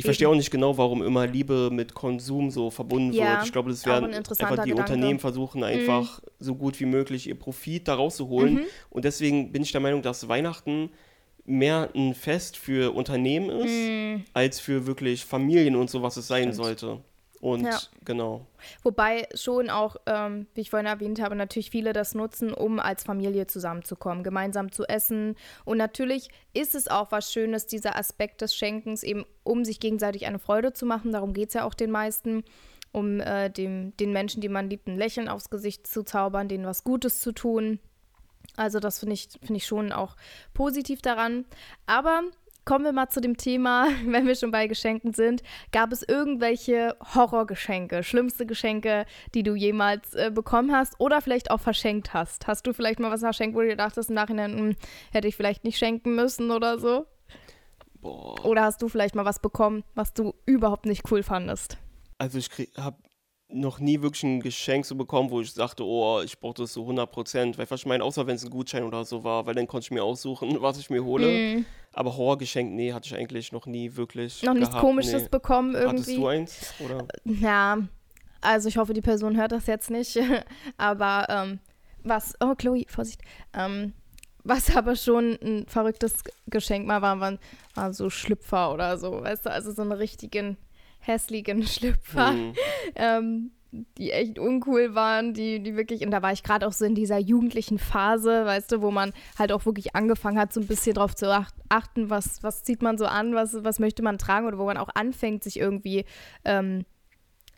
Ich verstehe auch nicht genau, warum immer Liebe mit Konsum so verbunden Ja, wird. Ich glaube, das ein werden interessanter einfach die Gedanke. Mhm. Unternehmen versuchen, einfach so gut wie möglich ihr Profit da rauszuholen. Mhm. Und deswegen bin ich der Meinung, dass Weihnachten mehr ein Fest für Unternehmen ist, Mhm. als für wirklich Familien und so, was es sein sollte. Und Ja. genau. Wobei schon auch, ähm, wie ich vorhin erwähnt habe, natürlich viele das nutzen, um als Familie zusammenzukommen, gemeinsam zu essen. Und natürlich ist es auch was Schönes, dieser Aspekt des Schenkens, eben um sich gegenseitig eine Freude zu machen. Darum geht es ja auch den meisten, um äh, dem, den Menschen, die man liebt, ein Lächeln aufs Gesicht zu zaubern, denen was Gutes zu tun. Also das finde ich, finde ich schon auch positiv daran. Aber kommen wir mal zu dem Thema, [LAUGHS] wenn wir schon bei Geschenken sind. Gab es irgendwelche Horrorgeschenke, schlimmste Geschenke, die du jemals äh, bekommen hast oder vielleicht auch verschenkt hast? Hast du vielleicht mal was verschenkt, wo du dir dachtest im Nachhinein, hm, hätte ich vielleicht nicht schenken müssen oder so? Boah. Oder hast du vielleicht mal was bekommen, was du überhaupt nicht cool fandest? Also ich habe noch nie wirklich ein Geschenk so bekommen, wo ich sagte, oh, ich brauche das so 100 Prozent. Weil ich meine, außer wenn es ein Gutschein oder so war, weil dann konnte ich mir aussuchen, [LAUGHS] was ich mir hole. Mm, Aber Horrorgeschenk, nee, hatte ich eigentlich noch nie wirklich noch nichts gehabt, Komisches nee. bekommen irgendwie? Hattest du eins? Oder? Ja, also ich hoffe, die Person hört das jetzt nicht. [LAUGHS] aber ähm, was, oh Chloe, Vorsicht. Ähm, was [LAUGHS] aber schon ein verrücktes Geschenk mal war, waren, waren so Schlüpfer oder so, weißt du, also so einen richtigen hässlichen [LAUGHS] Schlüpfer. Hm. Ähm, die echt uncool waren, die, die wirklich, und da war ich gerade auch so in dieser jugendlichen Phase, weißt du, wo man halt auch wirklich angefangen hat, so ein bisschen drauf zu achten, was, was zieht man so an, was, was möchte man tragen oder wo man auch anfängt, sich irgendwie ähm,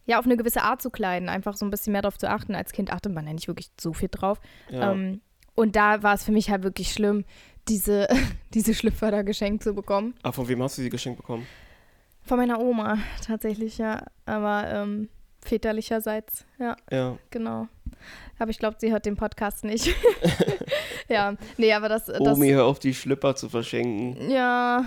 ja, auf eine gewisse Art zu kleiden, einfach so ein bisschen mehr darauf zu achten. Als Kind achtet man ja nicht wirklich so viel drauf. Ja. Ähm, und da war es für mich halt wirklich schlimm, diese, [LAUGHS] diese Schlüpfer da geschenkt zu bekommen. Ah, von wem hast du sie geschenkt bekommen? Von meiner Oma tatsächlich, ja. Aber ähm, väterlicherseits, ja. Ja. Genau. Aber ich glaube, sie hört den Podcast nicht. [LAUGHS] ja, nee, aber das, das. Omi, hör auf, die Schlüpper zu verschenken. Ja,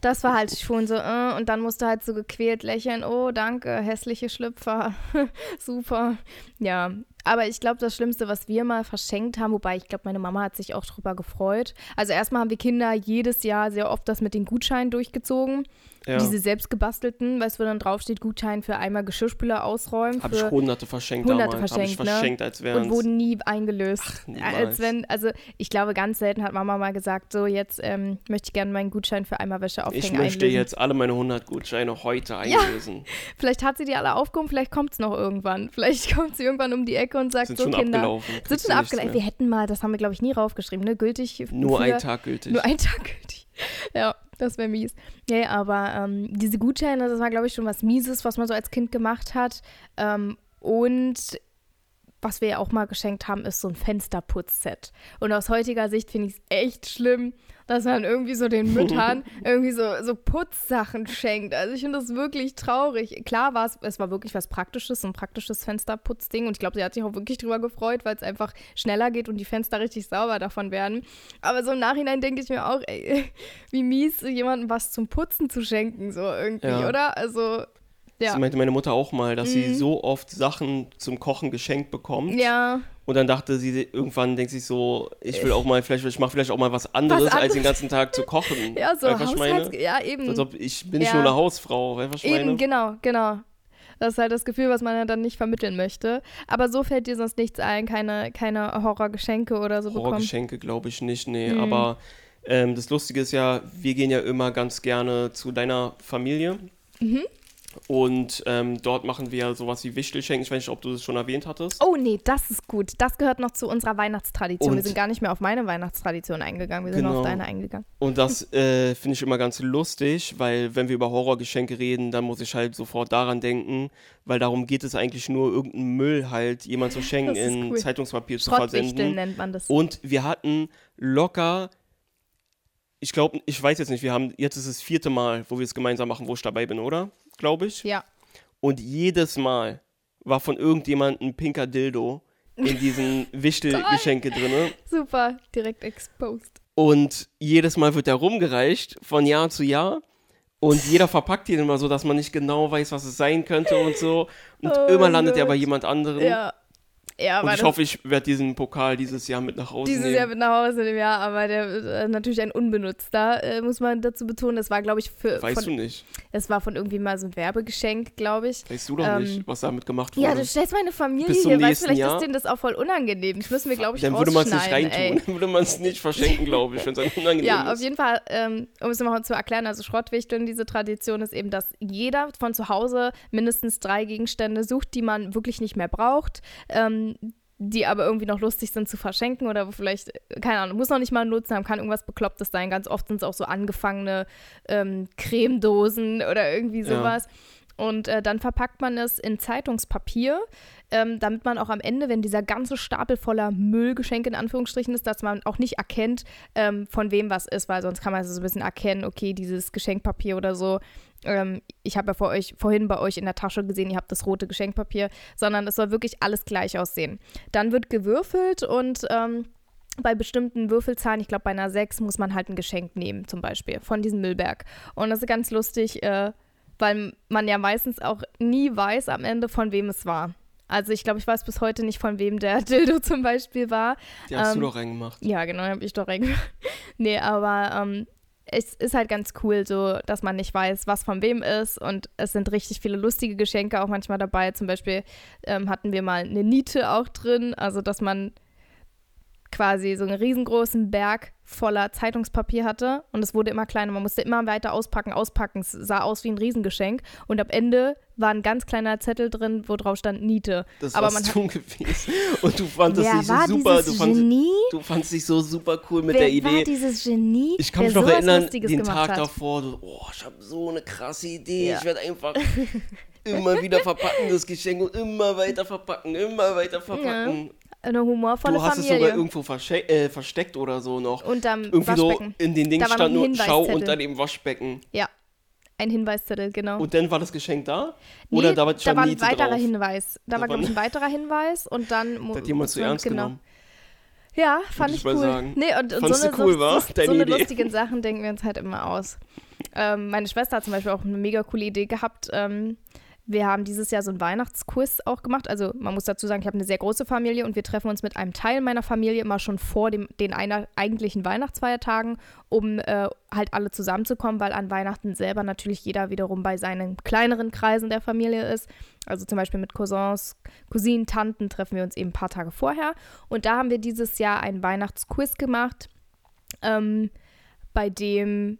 das war halt schon so, äh, und dann musste halt so gequält lächeln. Oh, danke, hässliche Schlüpfer. [LAUGHS] Super. Ja, aber ich glaube, das Schlimmste, was wir mal verschenkt haben, wobei ich glaube, meine Mama hat sich auch drüber gefreut. Also erstmal haben wir Kinder jedes Jahr sehr oft das mit den Gutscheinen durchgezogen. Ja. Diese selbstgebastelten, weißt du, wo dann draufsteht, Gutschein für einmal Geschirrspüler ausräumen. Habe ich hunderte verschenkt hunderte damals. Verschenkt, Hab ich verschenkt, ne? als wären Und wurden nie eingelöst. Ach, als wenn, also ich glaube, ganz selten hat Mama mal gesagt, so jetzt ähm, möchte ich gerne meinen Gutschein für einmal Wäsche aufhängen Ich möchte einlösen. jetzt alle meine 100 Gutscheine heute einlösen. Ja. [LAUGHS] Vielleicht hat sie die alle aufgehoben, vielleicht kommt es noch irgendwann. Vielleicht [LAUGHS] kommt sie irgendwann um die Ecke und sagt sind so, schon Kinder. Abgelaufen. Sind schon abgelaufen. Wir hätten mal, das haben wir glaube ich nie raufgeschrieben, ne? Gültig. Nur ein Tag gültig. Nur ein Tag gültig. [LAUGHS] Ja. Das wäre mies. Nee, aber ähm, diese Gutscheine, das war, glaube ich, schon was Mieses, was man so als Kind gemacht hat. Ähm, und was wir ja auch mal geschenkt haben, ist so ein Fensterputzset. Und aus heutiger Sicht finde ich es echt schlimm, dass man irgendwie so den Müttern [LAUGHS] irgendwie so, so Putzsachen schenkt. Also ich finde das wirklich traurig. Klar war es, es war wirklich was Praktisches, so ein praktisches Fensterputzding. Und ich glaube, sie hat sich auch wirklich drüber gefreut, weil es einfach schneller geht und die Fenster richtig sauber davon werden. Aber so im Nachhinein denke ich mir auch, ey, [LAUGHS] wie mies, jemandem was zum Putzen zu schenken, so irgendwie, ja. oder? Also ja. Das meinte meine Mutter auch mal, dass mhm. sie so oft Sachen zum Kochen geschenkt bekommt. Ja. Und dann dachte sie irgendwann, denkt sich so, ich will auch mal, vielleicht, ich mache vielleicht auch mal was anderes, was als den ganzen Tag zu kochen. [LAUGHS] ja, so Haushalts ja, eben. als ob ich bin nicht nur eine Hausfrau, ich Eben, genau, genau. Das ist halt das Gefühl, was man ja dann nicht vermitteln möchte. Aber so fällt dir sonst nichts ein, keine, keine Horrorgeschenke oder so bekommen? Horrorgeschenke glaube ich nicht, nee. Mhm. Aber ähm, das Lustige ist ja, wir gehen ja immer ganz gerne zu deiner Familie. Mhm. Und ähm, dort machen wir sowas wie Wichtelschenken. Ich weiß nicht, ob du das schon erwähnt hattest. Oh nee, das ist gut. Das gehört noch zu unserer Weihnachtstradition. Und wir sind gar nicht mehr auf meine Weihnachtstradition eingegangen, wir sind genau. auf deine eingegangen. Und das äh, finde ich immer ganz lustig, weil wenn wir über Horrorgeschenke reden, dann muss ich halt sofort daran denken, weil darum geht es eigentlich nur, irgendeinen Müll halt jemand zu schenken, [LAUGHS] in cool. Zeitungspapier zu versenden. nennt man das. Und wir hatten locker ich glaube, ich weiß jetzt nicht, wir haben, jetzt ist es das vierte Mal, wo wir es gemeinsam machen, wo ich dabei bin, oder? Glaube ich. Ja. Und jedes Mal war von irgendjemandem ein pinker Dildo in diesen [LAUGHS] Wichtelgeschenke drin. Super, direkt exposed. Und jedes Mal wird der rumgereicht, von Jahr zu Jahr. Und jeder [LAUGHS] verpackt ihn immer so, dass man nicht genau weiß, was es sein könnte und so. Und oh immer landet er bei jemand anderem. Ja. Ja, und ich hoffe, ich werde diesen Pokal dieses Jahr mit nach Hause dieses nehmen. Dieses Jahr mit nach Hause nehmen, ja, aber der äh, natürlich ein unbenutzter, äh, muss man dazu betonen. Das war, glaube ich, für. Weißt von, du nicht. Es war von irgendwie mal so ein Werbegeschenk, glaube ich. Weißt du doch ähm, nicht, was damit gemacht wurde. Ja, du stellst meine Familie hier, weil vielleicht Jahr? ist denen das auch voll unangenehm. Das müssen wir, glaube ich, Dann würde man es nicht reintun. Dann [LAUGHS] würde man es nicht verschenken, glaube ich, wenn es [LAUGHS] unangenehm ja, ist. Ja, auf jeden Fall, ähm, um es nochmal zu erklären, also Schrottwichteln, diese Tradition ist eben, dass jeder von zu Hause mindestens drei Gegenstände sucht, die man wirklich nicht mehr braucht. Ähm, die aber irgendwie noch lustig sind zu verschenken oder wo vielleicht, keine Ahnung, muss noch nicht mal einen Nutzen haben, kann irgendwas Beklopptes sein. Ganz oft sind es auch so angefangene ähm, Cremedosen oder irgendwie sowas. Ja. Und äh, dann verpackt man es in Zeitungspapier, ähm, damit man auch am Ende, wenn dieser ganze Stapel voller Müllgeschenke in Anführungsstrichen ist, dass man auch nicht erkennt, ähm, von wem was ist, weil sonst kann man so ein bisschen erkennen, okay, dieses Geschenkpapier oder so ähm, ich habe ja vor euch, vorhin bei euch in der Tasche gesehen, ihr habt das rote Geschenkpapier, sondern es soll wirklich alles gleich aussehen. Dann wird gewürfelt und ähm, bei bestimmten Würfelzahlen, ich glaube bei einer 6, muss man halt ein Geschenk nehmen, zum Beispiel, von diesem Müllberg. Und das ist ganz lustig, äh, weil man ja meistens auch nie weiß am Ende, von wem es war. Also ich glaube, ich weiß bis heute nicht, von wem der [LAUGHS] Dildo zum Beispiel war. Die hast ähm, du doch reingemacht. Ja, genau, habe ich doch reingemacht. [LAUGHS] nee, aber ähm, es ist halt ganz cool, so dass man nicht weiß, was von wem ist. Und es sind richtig viele lustige Geschenke auch manchmal dabei. Zum Beispiel ähm, hatten wir mal eine Niete auch drin, also dass man quasi so einen riesengroßen Berg voller Zeitungspapier hatte und es wurde immer kleiner. Man musste immer weiter auspacken, auspacken. Es sah aus wie ein Riesengeschenk und am Ende war ein ganz kleiner Zettel drin, wo drauf stand Niete. Das Aber warst man du [LAUGHS] gewesen. Und du fandest dich so war super. Du fandest, Genie? du fandest dich so super cool mit Wer der war Idee. dieses Genie, Ich kann mich noch erinnern, Lustiges den Tag hat? davor, du, oh, ich habe so eine krasse Idee. Ja. Ich werde einfach [LAUGHS] immer wieder verpacken, das Geschenk und immer weiter verpacken, immer weiter verpacken. Eine humorvolle Du hast es Familie. sogar irgendwo versche- äh, versteckt oder so noch. Unterm Irgendwie so Waschbecken. in den Da war stand nur Schau Hinweiszettel. unter dem Waschbecken. Ja, ein Hinweiszettel, genau. Und dann war das Geschenk da? Nee, Oder da war da war ein weiterer drauf? Hinweis. Da Da war, glaube ich, ein [LAUGHS] weiterer Hinweis und dann. Das hat jemand zu ernst genau. genommen. Ja, fand ich ich cool. sagen. Nee, und, und so eine, cool, so, so, so eine lustigen Sachen denken wir uns halt immer aus. Ähm, meine Schwester hat zum Beispiel auch eine mega coole Idee gehabt. Ähm, wir haben dieses Jahr so einen Weihnachtsquiz auch gemacht. Also man muss dazu sagen, ich habe eine sehr große Familie und wir treffen uns mit einem Teil meiner Familie immer schon vor dem, den einer, eigentlichen Weihnachtsfeiertagen, um äh, halt alle zusammenzukommen, weil an Weihnachten selber natürlich jeder wiederum bei seinen kleineren Kreisen der Familie ist. Also zum Beispiel mit Cousins, Cousinen, Tanten treffen wir uns eben ein paar Tage vorher. Und da haben wir dieses Jahr einen Weihnachtsquiz gemacht, ähm, bei dem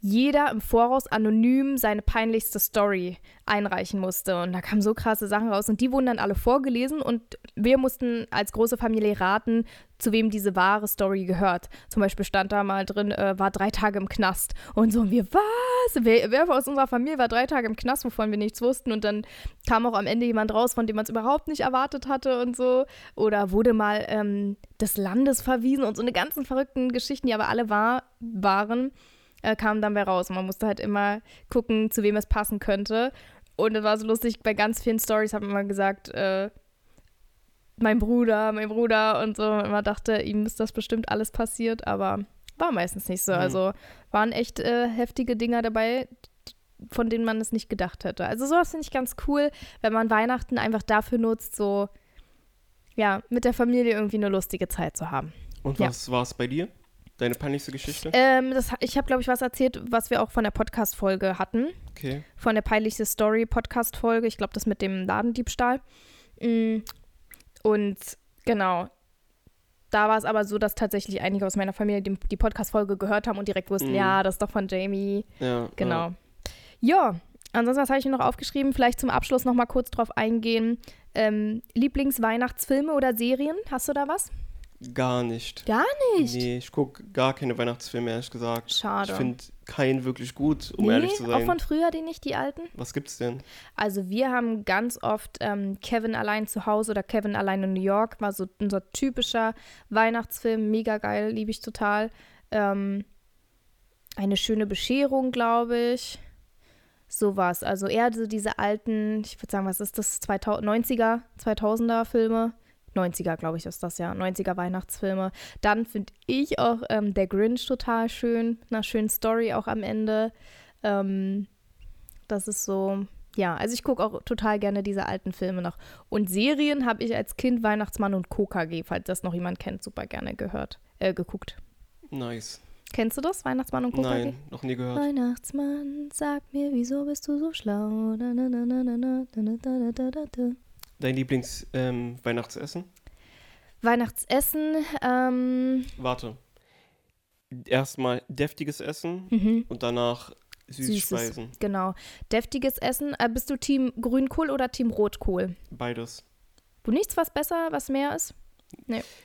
jeder im Voraus anonym seine peinlichste Story einreichen musste. Und da kamen so krasse Sachen raus. Und die wurden dann alle vorgelesen und wir mussten als große Familie raten, zu wem diese wahre Story gehört. Zum Beispiel stand da mal drin, äh, war drei Tage im Knast. Und so, und wir, was? Wer, wer aus unserer Familie war drei Tage im Knast, wovon wir nichts wussten? Und dann kam auch am Ende jemand raus, von dem man es überhaupt nicht erwartet hatte und so. Oder wurde mal ähm, des Landes verwiesen und so eine ganzen verrückten Geschichten, die aber alle wahr waren äh, kamen dann bei raus. Und man musste halt immer gucken, zu wem es passen könnte. Und es war so lustig, bei ganz vielen Stories hat man immer gesagt, äh, mein Bruder, mein Bruder und so. Und man dachte, ihm ist das bestimmt alles passiert, aber war meistens nicht so. Mhm. Also waren echt äh, heftige Dinger dabei, von denen man es nicht gedacht hätte. Also sowas finde ich ganz cool, wenn man Weihnachten einfach dafür nutzt, so ja, mit der Familie irgendwie eine lustige Zeit zu haben. Und Ja. was war es bei dir? Deine peinlichste Geschichte? Ähm, das, ich habe, glaube ich, was erzählt, was wir auch von der Podcast-Folge hatten. Okay. Von der peinlichste Story Podcast-Folge. Ich glaube, das mit dem Ladendiebstahl. Mm, Und genau. Da war es aber so, dass tatsächlich einige aus meiner Familie die, die Podcast-Folge gehört haben und direkt wussten, Mhm. ja, das ist doch von Jamie. Ja. Genau. Ja, ansonsten, was habe ich mir noch aufgeschrieben? Vielleicht zum Abschluss noch mal kurz drauf eingehen. Ähm, Lieblingsweihnachtsfilme oder Serien? Hast du da was? Gar nicht. Gar nicht. Nee, ich gucke gar keine Weihnachtsfilme, ehrlich gesagt. Schade. Ich finde keinen wirklich gut, um nee, ehrlich zu auch sein. von früher, die nicht, die alten? Was gibt's denn? Also wir haben ganz oft ähm, Kevin allein zu Hause oder Kevin allein in New York, war so unser typischer Weihnachtsfilm, mega geil, liebe ich total. Ähm, eine schöne Bescherung, glaube ich. Sowas, also eher so diese alten, ich würde sagen, was ist das, 2000, 90er, 2000er Filme. 90er, glaube ich, ist das ja. 90er Weihnachtsfilme. Dann finde ich auch ähm, Der Grinch total schön. Mit einer schönen Story auch am Ende. Ähm, das ist so, ja, also ich gucke auch total gerne diese alten Filme noch. Und Serien habe ich als Kind Weihnachtsmann und KKG, falls das noch jemand kennt, super gerne gehört, äh, geguckt. Nice. Kennst du das, Weihnachtsmann und KKG? Nein, noch nie gehört. Weihnachtsmann, sag mir, wieso bist du so schlau? Da, da, da, Dein Lieblings-Weihnachtsessen? Weihnachtsessen, ähm, Warte. Erstmal deftiges Essen mhm, und danach Süßspeisen. genau. Deftiges Essen. Äh, bist du Team Grünkohl oder Team Rotkohl? Beides. Du nichts, was besser, was mehr ist?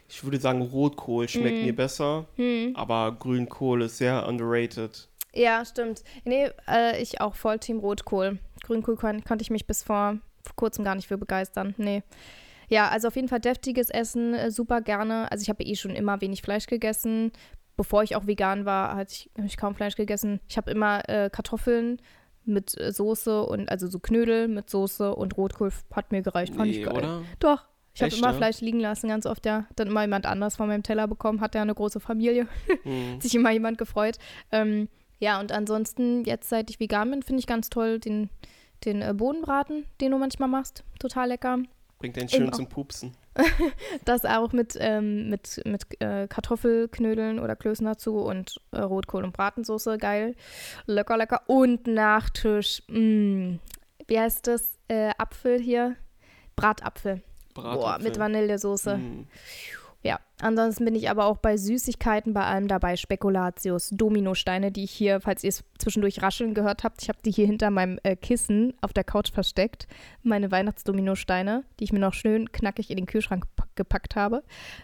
Ich würde sagen, Rotkohl schmeckt Mm. mir besser, Hm. aber Grünkohl ist sehr underrated. Ja, stimmt. Nee, äh, ich auch voll Team Rotkohl. Grünkohl kon konnte ich mich bis vor, vor kurzem gar nicht für begeistern. Nee. Ja, also auf jeden Fall deftiges Essen, äh, super gerne. Also ich habe eh schon immer wenig Fleisch gegessen. Bevor ich auch vegan war, hatte ich, hab ich kaum Fleisch gegessen. Ich habe immer äh, Kartoffeln mit äh, Soße und also so Knödel mit Soße und Rotkohl hat mir gereicht. Fand ich Nee, geil. oder? Doch. Ich habe immer? Fleisch liegen lassen, ganz oft, ja. Dann immer jemand anders von meinem Teller bekommen, hat ja eine große Familie. [LAUGHS] Hm. Hat sich immer jemand gefreut. Ähm, ja, und ansonsten, jetzt seit ich vegan bin, finde ich ganz toll den, den äh, Bohnenbraten, den du manchmal machst. Total lecker. Bringt einen Eben schön auch. zum Pupsen. [LAUGHS] Das auch mit, ähm, mit, mit äh, Kartoffelknödeln oder Klößen dazu und äh, Rotkohl und Bratensoße. Geil. Lecker, lecker. Und Nachtisch. Mm. Wie heißt das? Äh, Apfel hier? Bratapfel. Boah, Bratapfel. mit Vanillesoße. Hm. Ansonsten bin ich aber auch bei Süßigkeiten bei allem dabei. Spekulatius, Dominosteine, die ich hier, falls ihr es zwischendurch rascheln gehört habt, ich habe die hier hinter meinem äh, Kissen auf der Couch versteckt. Meine Weihnachtsdominosteine, die ich mir noch schön knackig in den Kühlschrank gepackt habe.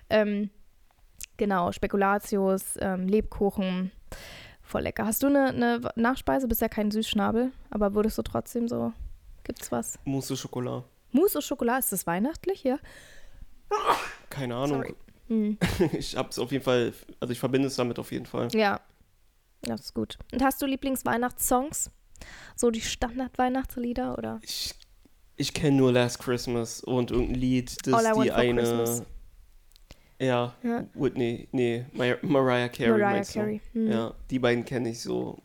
Ähm, genau, Spekulatius, ähm, Lebkuchen, voll lecker. Hast du eine, eine Nachspeise? Bist ja kein Süßschnabel, aber würdest du trotzdem so, gibt's was? Mousse au Chocolat. Mousse au Chocolat, ist das weihnachtlich, ja? Keine Ahnung. Sorry. Hm. [LAUGHS] Ich hab's auf jeden Fall, also ich verbinde es damit auf jeden Fall. Ja, das ist gut. Und hast du Lieblingsweihnachtssongs? So die Standard-Weihnachtslieder oder? Ich, ich kenne nur Last Christmas und irgendein Lied, das All I Want die for eine. Christmas. Ja, Ja. Whitney, nee, Mar Mariah Carey. Mariah? Carey. Hm. Ja, die beiden kenne ich so.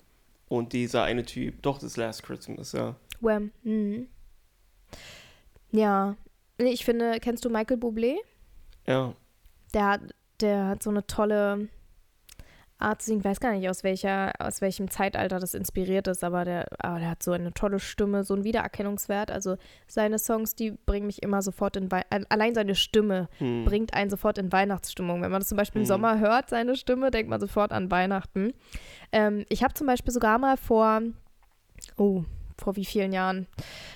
Und dieser eine Typ, doch, das ist Last Christmas, ja. Wham. Mhm. Ja. Ich finde, kennst du Michael Bublé? Ja, Der hat, der hat so eine tolle Art zu singen. Ich weiß gar nicht, aus, welcher, aus welchem Zeitalter das inspiriert ist, aber der, aber der hat so eine tolle Stimme, so einen Wiedererkennungswert. Also seine Songs, die bringen mich immer sofort in Wei Allein seine Stimme hm. bringt einen sofort in Weihnachtsstimmung. Wenn man das zum Beispiel im Mhm. Sommer hört, seine Stimme, denkt man sofort an Weihnachten. Ähm, ich habe zum Beispiel sogar mal vor, oh, vor wie vielen Jahren?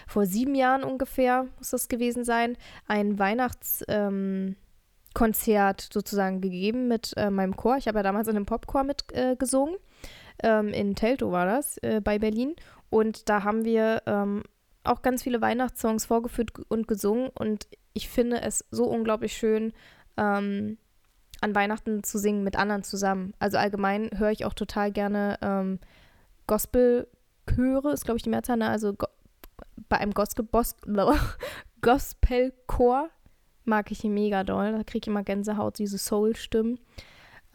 Vor sieben Jahren ungefähr muss das gewesen sein, ein Weihnachtskonzert ähm, Konzert sozusagen gegeben mit äh, meinem Chor. Ich habe ja damals in einem Popchor mitgesungen. Äh, ähm, in Teltow war das, äh, bei Berlin. Und da haben wir ähm, auch ganz viele Weihnachtssongs vorgeführt und gesungen. Und ich finde es so unglaublich schön, ähm, an Weihnachten zu singen mit anderen zusammen. Also allgemein höre ich auch total gerne ähm, Gospelchöre, ist glaube ich die Mehrzahl, ne? also go bei einem Gospel [LAUGHS] Gospelchor mag ich ihn mega doll. Da kriege ich immer Gänsehaut, diese Soul-Stimmen.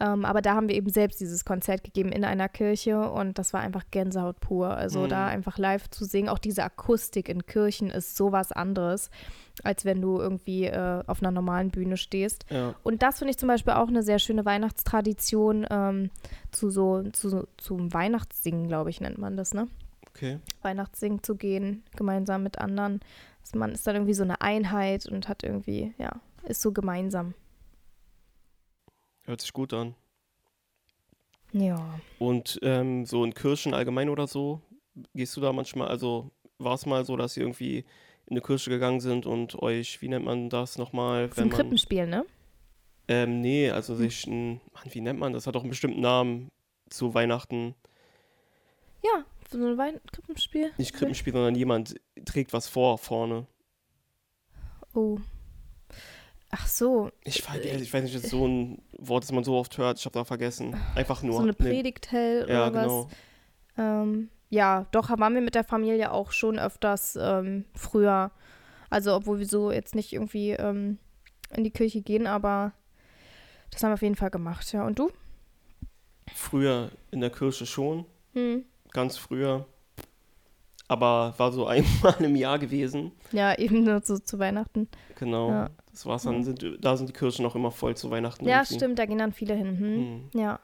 Ähm, aber da haben wir eben selbst dieses Konzert gegeben in einer Kirche und das war einfach Gänsehaut pur. Also Mhm. da einfach live zu singen, auch diese Akustik in Kirchen ist sowas anderes, als wenn du irgendwie äh, auf einer normalen Bühne stehst. ja. Und das finde ich zum Beispiel auch eine sehr schöne Weihnachtstradition ähm, zu so, zu, zum Weihnachtssingen, glaube ich, nennt man das, ne? Okay. Weihnachtssingen zu gehen, gemeinsam mit anderen. Also man ist dann irgendwie so eine Einheit und hat irgendwie, ja, ist so gemeinsam. Hört sich gut an. Ja. Und ähm, so in Kirchen allgemein oder so, gehst du da manchmal, also war es mal so, dass ihr irgendwie in eine Kirche gegangen sind und euch, wie nennt man das nochmal? Zum Krippenspiel, ne? Ähm, nee, also sich ein, Mann, wie nennt man das? Hat doch einen bestimmten Namen zu Weihnachten. Ja, so ein Wein Krippenspiel. Nicht Krippenspiel, sondern jemand trägt was vor vorne. Oh. Ach so, Ich weiß, ich weiß nicht, das ist so ein Wort, das man so oft hört. Ich habe da vergessen. Einfach nur. so eine. Predigt hält Ja, oder was. genau. Ähm, ja, doch, waren wir mit der Familie auch schon öfters ähm, früher. Also, obwohl wir so jetzt nicht irgendwie ähm, in die Kirche gehen, aber das haben wir auf jeden Fall gemacht, ja. Und du? Früher in der Kirche schon, Hm. Ganz früher. Aber war so [LAUGHS] einmal im Jahr gewesen. Ja, eben nur so zu Weihnachten. Genau. Ja. Das war's dann. Sind, da sind die Kirchen noch immer voll zu Weihnachten. Ja, irgendwie. stimmt, da gehen dann viele hin. Hm. Hm. Ja.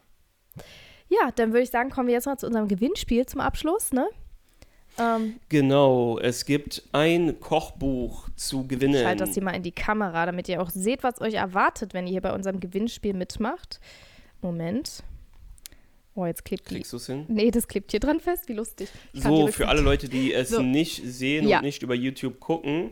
Ja, dann würde ich sagen, kommen wir jetzt mal zu unserem Gewinnspiel zum Abschluss, ne? Ähm, Genau, es gibt ein Kochbuch zu gewinnen. ich halte das hier mal in die Kamera, damit ihr auch seht, was euch erwartet, wenn ihr hier bei unserem Gewinnspiel mitmacht. Moment. Oh, jetzt klebt die. Kriegst du es hin? Nee, das klebt hier dran fest. Wie lustig. Ich So, für alle Leute, die es So. nicht sehen Ja. und nicht über YouTube gucken,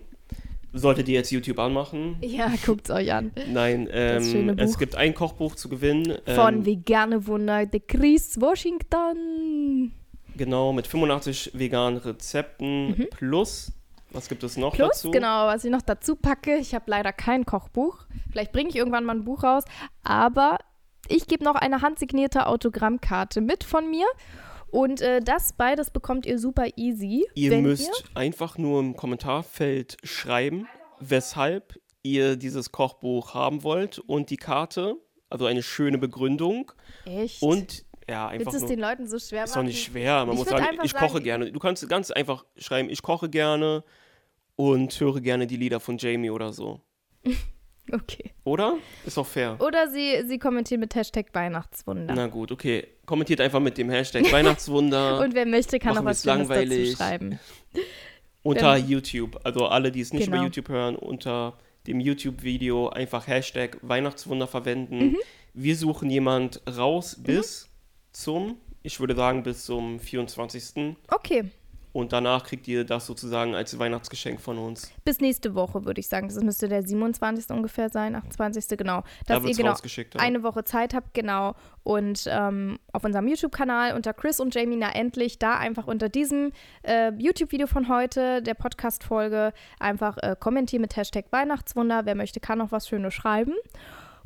solltet ihr jetzt YouTube anmachen. Ja, guckt's euch an. Nein, ähm, es gibt ein Kochbuch zu gewinnen. Von ähm, Vegane Wunder, The Chris Washington. Genau, mit 85 veganen Rezepten Mhm. plus. Was gibt es noch Plus, dazu? genau, was ich noch dazu packe, ich habe leider kein Kochbuch. Vielleicht bringe ich irgendwann mal ein Buch raus, aber ich gebe noch eine handsignierte Autogrammkarte mit von mir. Und äh, das beides bekommt ihr super easy. Ihr müsst einfach nur im Kommentarfeld schreiben, weshalb ihr dieses Kochbuch haben wollt und die Karte, also eine schöne Begründung ihr. Echt? und ja, einfach Willst es nur. den Leuten so schwer Ist doch machen? nicht schwer. Man Ich muss sagen, ich koche sagen- gerne. Du kannst ganz einfach schreiben, ich koche gerne und höre gerne die Lieder von Jamie oder so. [LAUGHS] Okay. Oder? Ist doch fair. Oder sie, sie kommentieren mit Hashtag Weihnachtswunder. Na gut, okay. Kommentiert einfach mit dem Hashtag [LAUGHS] Weihnachtswunder Und wer möchte, kann noch was Schönes dazu langweilig. schreiben. unter wenn- YouTube. Also alle, die es nicht Genau. über YouTube hören, unter dem YouTube-Video einfach Hashtag Weihnachtswunder verwenden. Mhm. Wir suchen jemand raus bis zum, ich würde sagen, bis zum 24. Okay, Und danach kriegt ihr das sozusagen als Weihnachtsgeschenk von uns. bis nächste Woche würde ich sagen. Das müsste der 27. ungefähr sein, 28. genau. Da Dass ihr wird's genau ja. eine Woche Zeit habt, genau. Und ähm, auf unserem YouTube-Kanal unter Chris und Jamie na endlich da einfach unter diesem äh, YouTube-Video von heute, der Podcast-Folge, einfach äh, kommentieren mit Hashtag Weihnachtswunder. Wer möchte, kann auch was Schönes schreiben.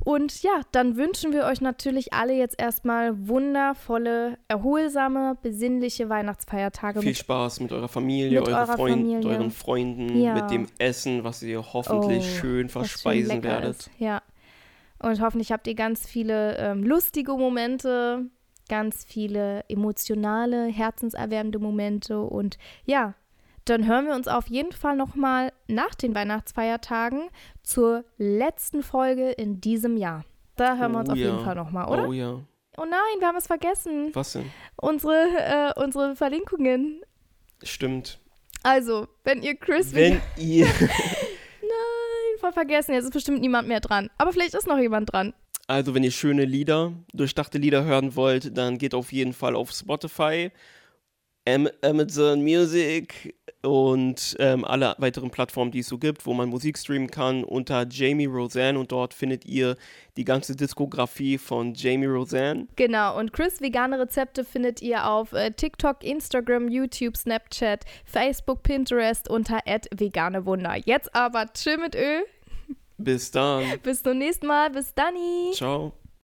Und ja, dann wünschen wir euch natürlich alle jetzt erstmal wundervolle, erholsame, besinnliche Weihnachtsfeiertage Viel mit Spaß mit eurer Familie, mit eurer Freund, Familie. mit euren Freunden, Ja. mit dem Essen, was ihr hoffentlich Oh, schön schön verspeisen lecker werdet. Ist. Ja. Und hoffentlich habt ihr ganz viele ähm, lustige Momente, ganz viele emotionale, herzenserwärmende Momente. Und ja, dann hören wir uns auf jeden Fall nochmal nach den Weihnachtsfeiertagen zur letzten Folge in diesem Jahr. Da hören wir uns Oh auf jeden ja. Fall nochmal, oder? Oh ja. Oh nein, wir haben es vergessen. Was denn? Unsere, äh, unsere Verlinkungen. Stimmt. Also, wenn ihr Chris Wenn ihr, [LAUGHS] Nein, voll vergessen. Jetzt ist bestimmt niemand mehr dran. Aber vielleicht ist noch jemand dran. also wenn ihr schöne Lieder, durchdachte Lieder hören wollt, dann geht auf jeden Fall auf Spotify, Amazon Music und ähm, alle weiteren Plattformen, die es so gibt, wo man Musik streamen kann, unter Jamie Roseanne und dort findet ihr die ganze Diskografie von Jamie Roseanne. Genau, und Chris vegane Rezepte findet ihr auf äh, TikTok, Instagram, YouTube, Snapchat, Facebook, Pinterest unter @veganewunder. Jetzt aber chill mit Ö. Bis dann. Bis zum nächsten Mal. Bis dann. Ciao.